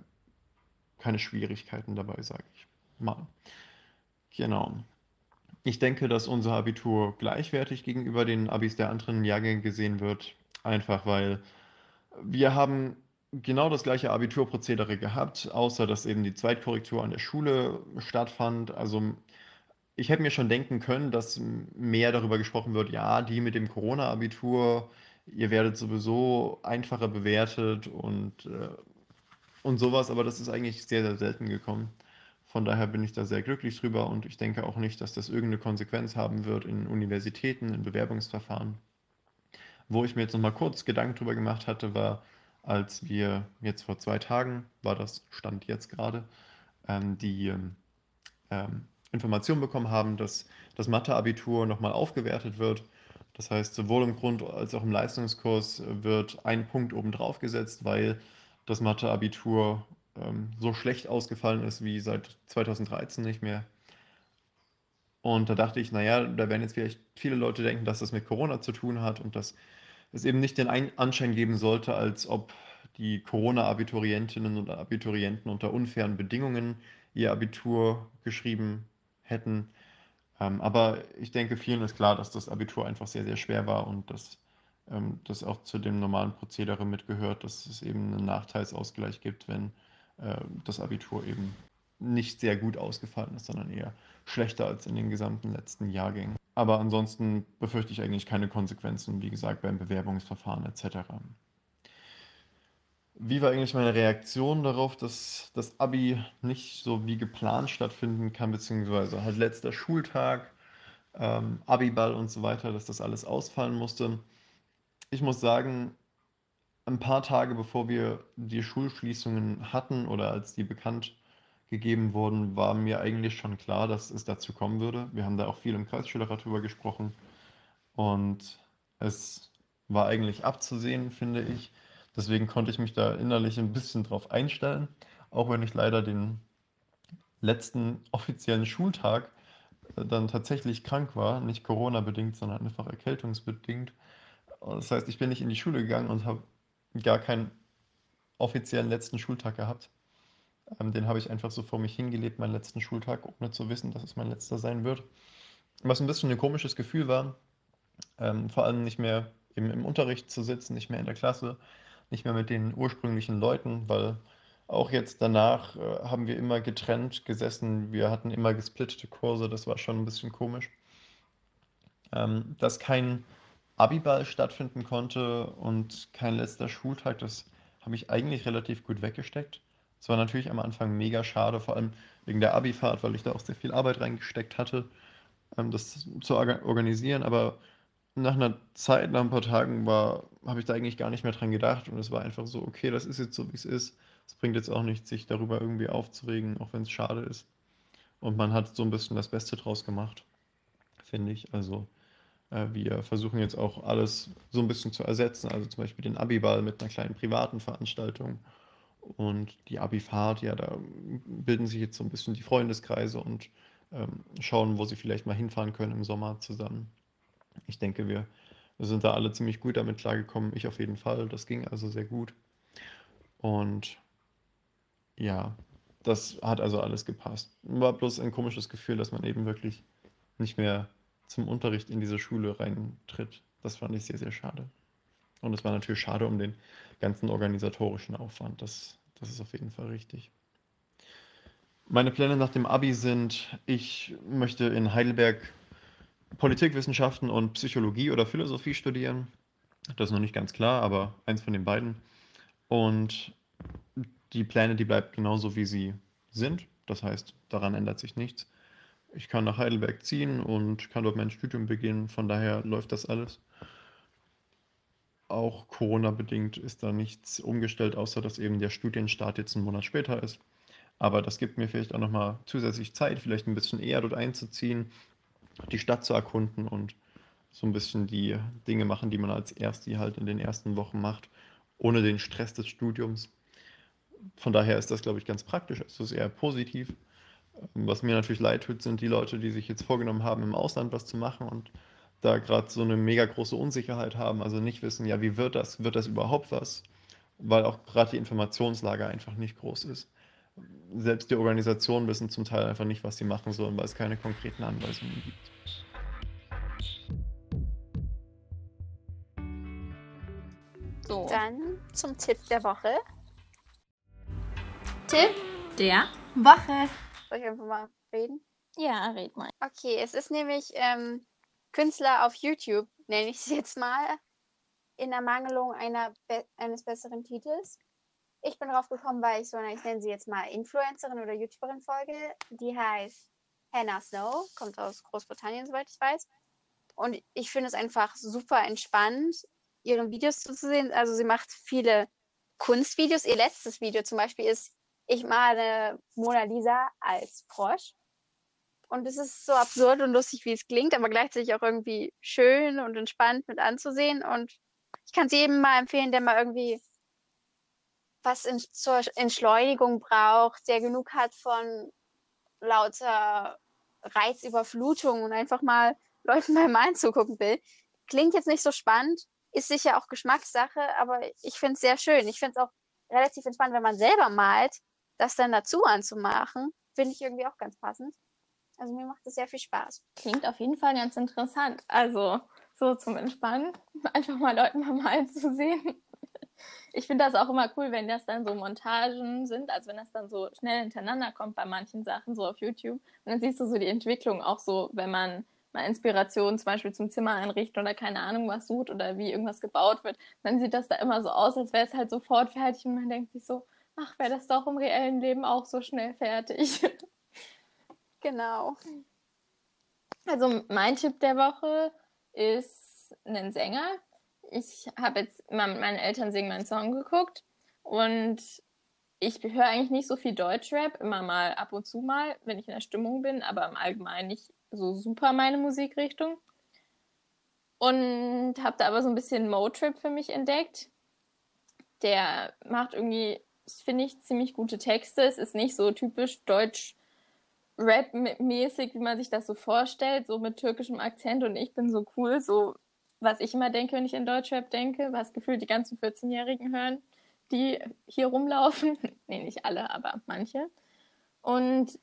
keine Schwierigkeiten dabei, sage ich mal. Genau. Ich denke, dass unser Abitur gleichwertig gegenüber den Abis der anderen Jahrgänge gesehen wird, einfach weil wir haben genau das gleiche Abiturprozedere gehabt, außer dass eben die Zweitkorrektur an der Schule stattfand. Also ich hätte mir schon denken können, dass mehr darüber gesprochen wird, ja, die mit dem Corona-Abitur, ihr werdet sowieso einfacher bewertet und, äh, und sowas, aber das ist eigentlich sehr, sehr selten gekommen. Von daher bin ich da sehr glücklich drüber und ich denke auch nicht, dass das irgendeine Konsequenz haben wird in Universitäten, in Bewerbungsverfahren. Wo ich mir jetzt noch mal kurz Gedanken drüber gemacht hatte, war, als wir jetzt vor zwei Tagen, war das Stand jetzt gerade, ähm, die ähm, Information bekommen haben, dass das Mathe-Abitur nochmal aufgewertet wird. Das heißt, sowohl im Grund- als auch im Leistungskurs wird ein Punkt obendrauf gesetzt, weil das Mathe-Abitur ähm, so schlecht ausgefallen ist wie seit 2013 nicht mehr. Und da dachte ich, naja, da werden jetzt vielleicht viele Leute denken, dass das mit Corona zu tun hat und dass es eben nicht den Anschein geben sollte, als ob die Corona-Abiturientinnen und Abiturienten unter unfairen Bedingungen ihr Abitur geschrieben hätten. Ähm, aber ich denke, vielen ist klar, dass das Abitur einfach sehr, sehr schwer war und dass ähm, das auch zu dem normalen Prozedere mitgehört, dass es eben einen Nachteilsausgleich gibt, wenn äh, das Abitur eben nicht sehr gut ausgefallen ist, sondern eher schlechter als in den gesamten letzten Jahrgängen. Aber ansonsten befürchte ich eigentlich keine Konsequenzen, wie gesagt, beim Bewerbungsverfahren etc. Wie war eigentlich meine Reaktion darauf, dass das Abi nicht so wie geplant stattfinden kann, beziehungsweise halt letzter Schultag, ähm, Abiball und so weiter, dass das alles ausfallen musste? Ich muss sagen, ein paar Tage bevor wir die Schulschließungen hatten oder als die bekannt gegeben wurden, war mir eigentlich schon klar, dass es dazu kommen würde. Wir haben da auch viel im Kreisschulrat drüber gesprochen und es war eigentlich abzusehen, finde ich. Deswegen konnte ich mich da innerlich ein bisschen drauf einstellen, auch wenn ich leider den letzten offiziellen Schultag äh, dann tatsächlich krank war, nicht Corona-bedingt, sondern einfach erkältungsbedingt. Das heißt, ich bin nicht in die Schule gegangen und habe gar keinen offiziellen letzten Schultag gehabt. Ähm, den habe ich einfach so vor mich hingelebt, meinen letzten Schultag, ohne zu wissen, dass es mein letzter sein wird. Was ein bisschen ein komisches Gefühl war, ähm, vor allem nicht mehr im, im Unterricht zu sitzen, nicht mehr in der Klasse, nicht mehr mit den ursprünglichen Leuten, weil auch jetzt danach äh, haben wir immer getrennt gesessen, wir hatten immer gesplittete Kurse, das war schon ein bisschen komisch. Ähm, dass kein Abiball stattfinden konnte und kein letzter Schultag, das habe ich eigentlich relativ gut weggesteckt. Es war natürlich am Anfang mega schade, vor allem wegen der Abifahrt, weil ich da auch sehr viel Arbeit reingesteckt hatte, ähm, das zu organisieren. Aber nach einer Zeit, nach ein paar Tagen, habe ich da eigentlich gar nicht mehr dran gedacht und es war einfach so, okay, das ist jetzt so, wie es ist. Es bringt jetzt auch nichts, sich darüber irgendwie aufzuregen, auch wenn es schade ist. Und man hat so ein bisschen das Beste draus gemacht, finde ich. Also äh, wir versuchen jetzt auch alles so ein bisschen zu ersetzen, also zum Beispiel den Abiball mit einer kleinen privaten Veranstaltung und die Abifahrt, ja, da bilden sich jetzt so ein bisschen die Freundeskreise und ähm, schauen, wo sie vielleicht mal hinfahren können im Sommer zusammen. Ich denke, wir, sind da alle ziemlich gut damit klargekommen. Ich auf jeden Fall. Das ging also sehr gut. Und ja, das hat also alles gepasst. War bloß ein komisches Gefühl, dass man eben wirklich nicht mehr zum Unterricht in diese Schule reintritt. Das fand ich sehr, sehr schade. Und es war natürlich schade um den ganzen organisatorischen Aufwand. Das, das ist auf jeden Fall richtig. Meine Pläne nach dem Abi sind, ich möchte in Heidelberg Politikwissenschaften und Psychologie oder Philosophie studieren. Das ist noch nicht ganz klar, aber eins von den beiden. Und die Pläne, die bleiben genauso, wie sie sind. Das heißt, daran ändert sich nichts. Ich kann nach Heidelberg ziehen und kann dort mein Studium beginnen. Von daher läuft das alles. Auch Corona-bedingt ist da nichts umgestellt, außer dass eben der Studienstart jetzt einen Monat später ist. Aber das gibt mir vielleicht auch nochmal zusätzlich Zeit, vielleicht ein bisschen eher dort einzuziehen, die Stadt zu erkunden und so ein bisschen die Dinge machen, die man als Ersti halt in den ersten Wochen macht, ohne den Stress des Studiums. Von daher ist das, glaube ich, ganz praktisch. Es ist eher positiv. Was mir natürlich leid tut, sind die Leute, die sich jetzt vorgenommen haben, im Ausland was zu machen und da gerade so eine mega große Unsicherheit haben, also nicht wissen, ja, wie wird das? Wird das überhaupt was? Weil auch gerade die Informationslage einfach nicht groß ist. Selbst die Organisationen wissen zum Teil einfach nicht, was sie machen sollen, weil es keine konkreten Anweisungen gibt. So. Dann zum Tipp der Woche. Tipp der Woche. Soll ich einfach mal reden? Ja, red mal. Okay, es ist nämlich ähm, Künstler auf YouTube, nenne ich es jetzt mal, in Ermangelung einer be eines besseren Titels. Ich bin drauf gekommen, weil ich so eine, ich nenne sie jetzt mal Influencerin oder YouTuberin folge. Die heißt Hannah Snow, kommt aus Großbritannien, soweit ich weiß. Und ich finde es einfach super entspannt, ihren Videos zuzusehen. Also sie macht viele Kunstvideos. Ihr letztes Video zum Beispiel ist, ich male Mona Lisa als Frosch. Und es ist so absurd und lustig, wie es klingt, aber gleichzeitig auch irgendwie schön und entspannt mit anzusehen. Und ich kann es jedem mal empfehlen, der mal irgendwie was in, zur Entschleunigung braucht, der genug hat von lauter Reizüberflutung und einfach mal [LAUGHS] Leuten beim Malen zugucken will. Klingt jetzt nicht so spannend, ist sicher auch Geschmackssache, aber ich finde es sehr schön. Ich finde es auch relativ entspannt, wenn man selber malt, das dann dazu anzumachen, finde ich irgendwie auch ganz passend. Also mir macht es sehr viel Spaß. Klingt auf jeden Fall ganz interessant. Also so zum Entspannen, [LAUGHS] einfach mal Leuten mal [LAUGHS] malen zu sehen. Ich finde das auch immer cool, wenn das dann so Montagen sind, also wenn das dann so schnell hintereinander kommt bei manchen Sachen, so auf YouTube. Und dann siehst du so die Entwicklung auch so, wenn man mal Inspiration zum Beispiel zum Zimmer einrichten oder keine Ahnung was sucht oder wie irgendwas gebaut wird, dann sieht das da immer so aus, als wäre es halt sofort fertig und man denkt sich so, ach, wäre das doch im reellen Leben auch so schnell fertig. [LAUGHS] Genau. Also mein Tipp der Woche ist ein Sänger. Ich habe jetzt immer mit meinen Eltern singen meinen Song geguckt und ich höre eigentlich nicht so viel Deutschrap, immer mal ab und zu mal, wenn ich in der Stimmung bin, aber im Allgemeinen nicht so super meine Musikrichtung. Und habe da aber so ein bisschen Motrip für mich entdeckt. Der macht irgendwie, finde ich, ziemlich gute Texte. Es ist nicht so typisch deutsch Rap-mäßig, wie man sich das so vorstellt, so mit türkischem Akzent und ich bin so cool, so was ich immer denke, wenn ich in Deutschrap denke, was gefühlt die ganzen 14-Jährigen hören, die hier rumlaufen. [LAUGHS] nee, nicht alle, aber manche. Und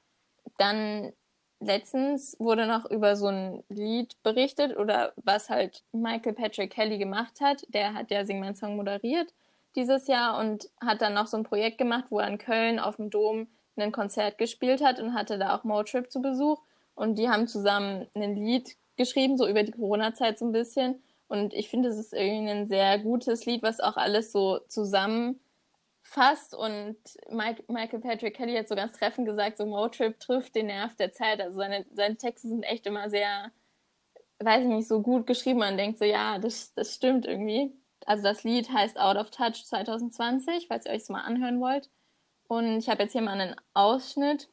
dann letztens wurde noch über so ein Lied berichtet oder was halt Michael Patrick Kelly gemacht hat. Der hat ja Sing mein Song moderiert dieses Jahr und hat dann noch so ein Projekt gemacht, wo er in Köln auf dem Dom ein Konzert gespielt hat und hatte da auch Motrip zu Besuch. Und die haben zusammen ein Lied geschrieben, so über die Corona-Zeit so ein bisschen. Und ich finde, es ist irgendwie ein sehr gutes Lied, was auch alles so zusammen fast und Mike, Michael Patrick Kelly hat so ganz treffend gesagt, so Motrip trifft den Nerv der Zeit. Also seine, seine Texte sind echt immer sehr, weiß ich nicht, so gut geschrieben. Man denkt so, ja, das, das stimmt irgendwie. Also das Lied heißt Out of Touch 2020, falls ihr euch es mal anhören wollt. Und ich habe jetzt hier mal einen Ausschnitt.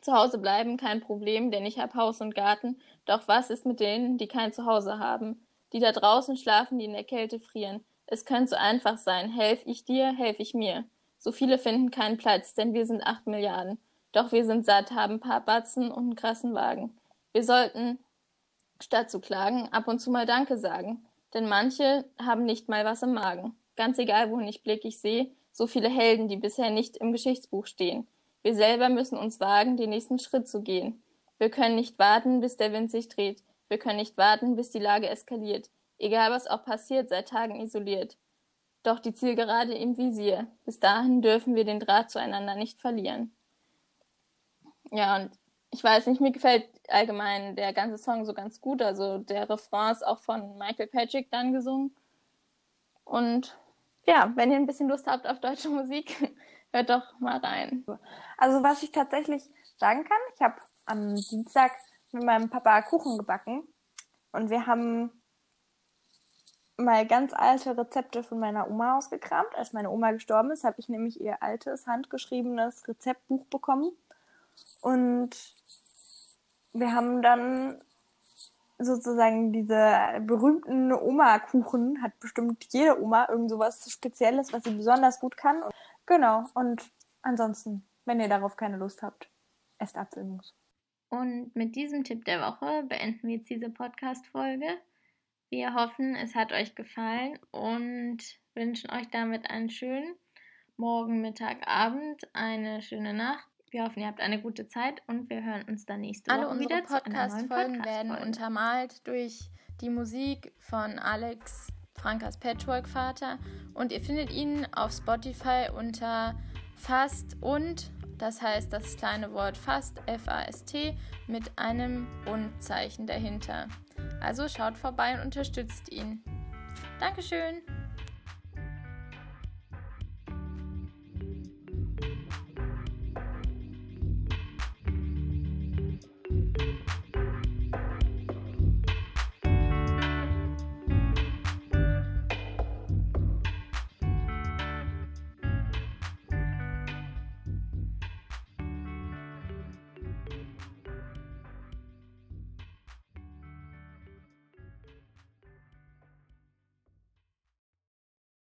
Zu Hause bleiben kein Problem, denn ich habe Haus und Garten. Doch was ist mit denen, die kein Zuhause haben? Die da draußen schlafen, die in der Kälte frieren. Es könnte so einfach sein. Helf ich dir, helf ich mir. So viele finden keinen Platz, denn wir sind acht Milliarden. Doch wir sind satt, haben paar Batzen und einen krassen Wagen. Wir sollten, statt zu klagen, ab und zu mal Danke sagen. Denn manche haben nicht mal was im Magen. Ganz egal, wohin ich blicke, ich sehe so viele Helden, die bisher nicht im Geschichtsbuch stehen. Wir selber müssen uns wagen, den nächsten Schritt zu gehen. Wir können nicht warten, bis der Wind sich dreht. Wir können nicht warten, bis die Lage eskaliert. Egal was auch passiert, seit Tagen isoliert. Doch die Zielgerade im Visier. Bis dahin dürfen wir den Draht zueinander nicht verlieren. Ja, und ich weiß nicht, mir gefällt allgemein der ganze Song so ganz gut. Also der Refrain ist auch von Michael Patrick dann gesungen. Und ja, wenn ihr ein bisschen Lust habt auf deutsche Musik, [LAUGHS] hört doch mal rein. Also was ich tatsächlich sagen kann, ich habe am Dienstag mit meinem Papa Kuchen gebacken und wir haben mal ganz alte Rezepte von meiner Oma ausgekramt. Als meine Oma gestorben ist, habe ich nämlich ihr altes, handgeschriebenes Rezeptbuch bekommen. Und wir haben dann sozusagen diese berühmten Oma-Kuchen, hat bestimmt jede Oma irgend sowas Spezielles, was sie besonders gut kann. Und, genau, und ansonsten, wenn ihr darauf keine Lust habt, esst Apfelmus. Und mit diesem Tipp der Woche beenden wir jetzt diese Podcast-Folge. Wir hoffen, es hat euch gefallen und wünschen euch damit einen schönen Morgen, Mittag, Abend, eine schöne Nacht. Wir hoffen, ihr habt eine gute Zeit und wir hören uns dann nächste Alle Woche unsere wieder einer neuen Podcast-Folgen Podcast-Folge. werden untermalt durch die Musik von Alex Frankas Patchwork-Vater und ihr findet ihn auf Spotify unter Fast und, das heißt das kleine Wort Fast, F-A-S-T, mit einem Und-Zeichen dahinter. Also schaut vorbei und unterstützt ihn. Dankeschön!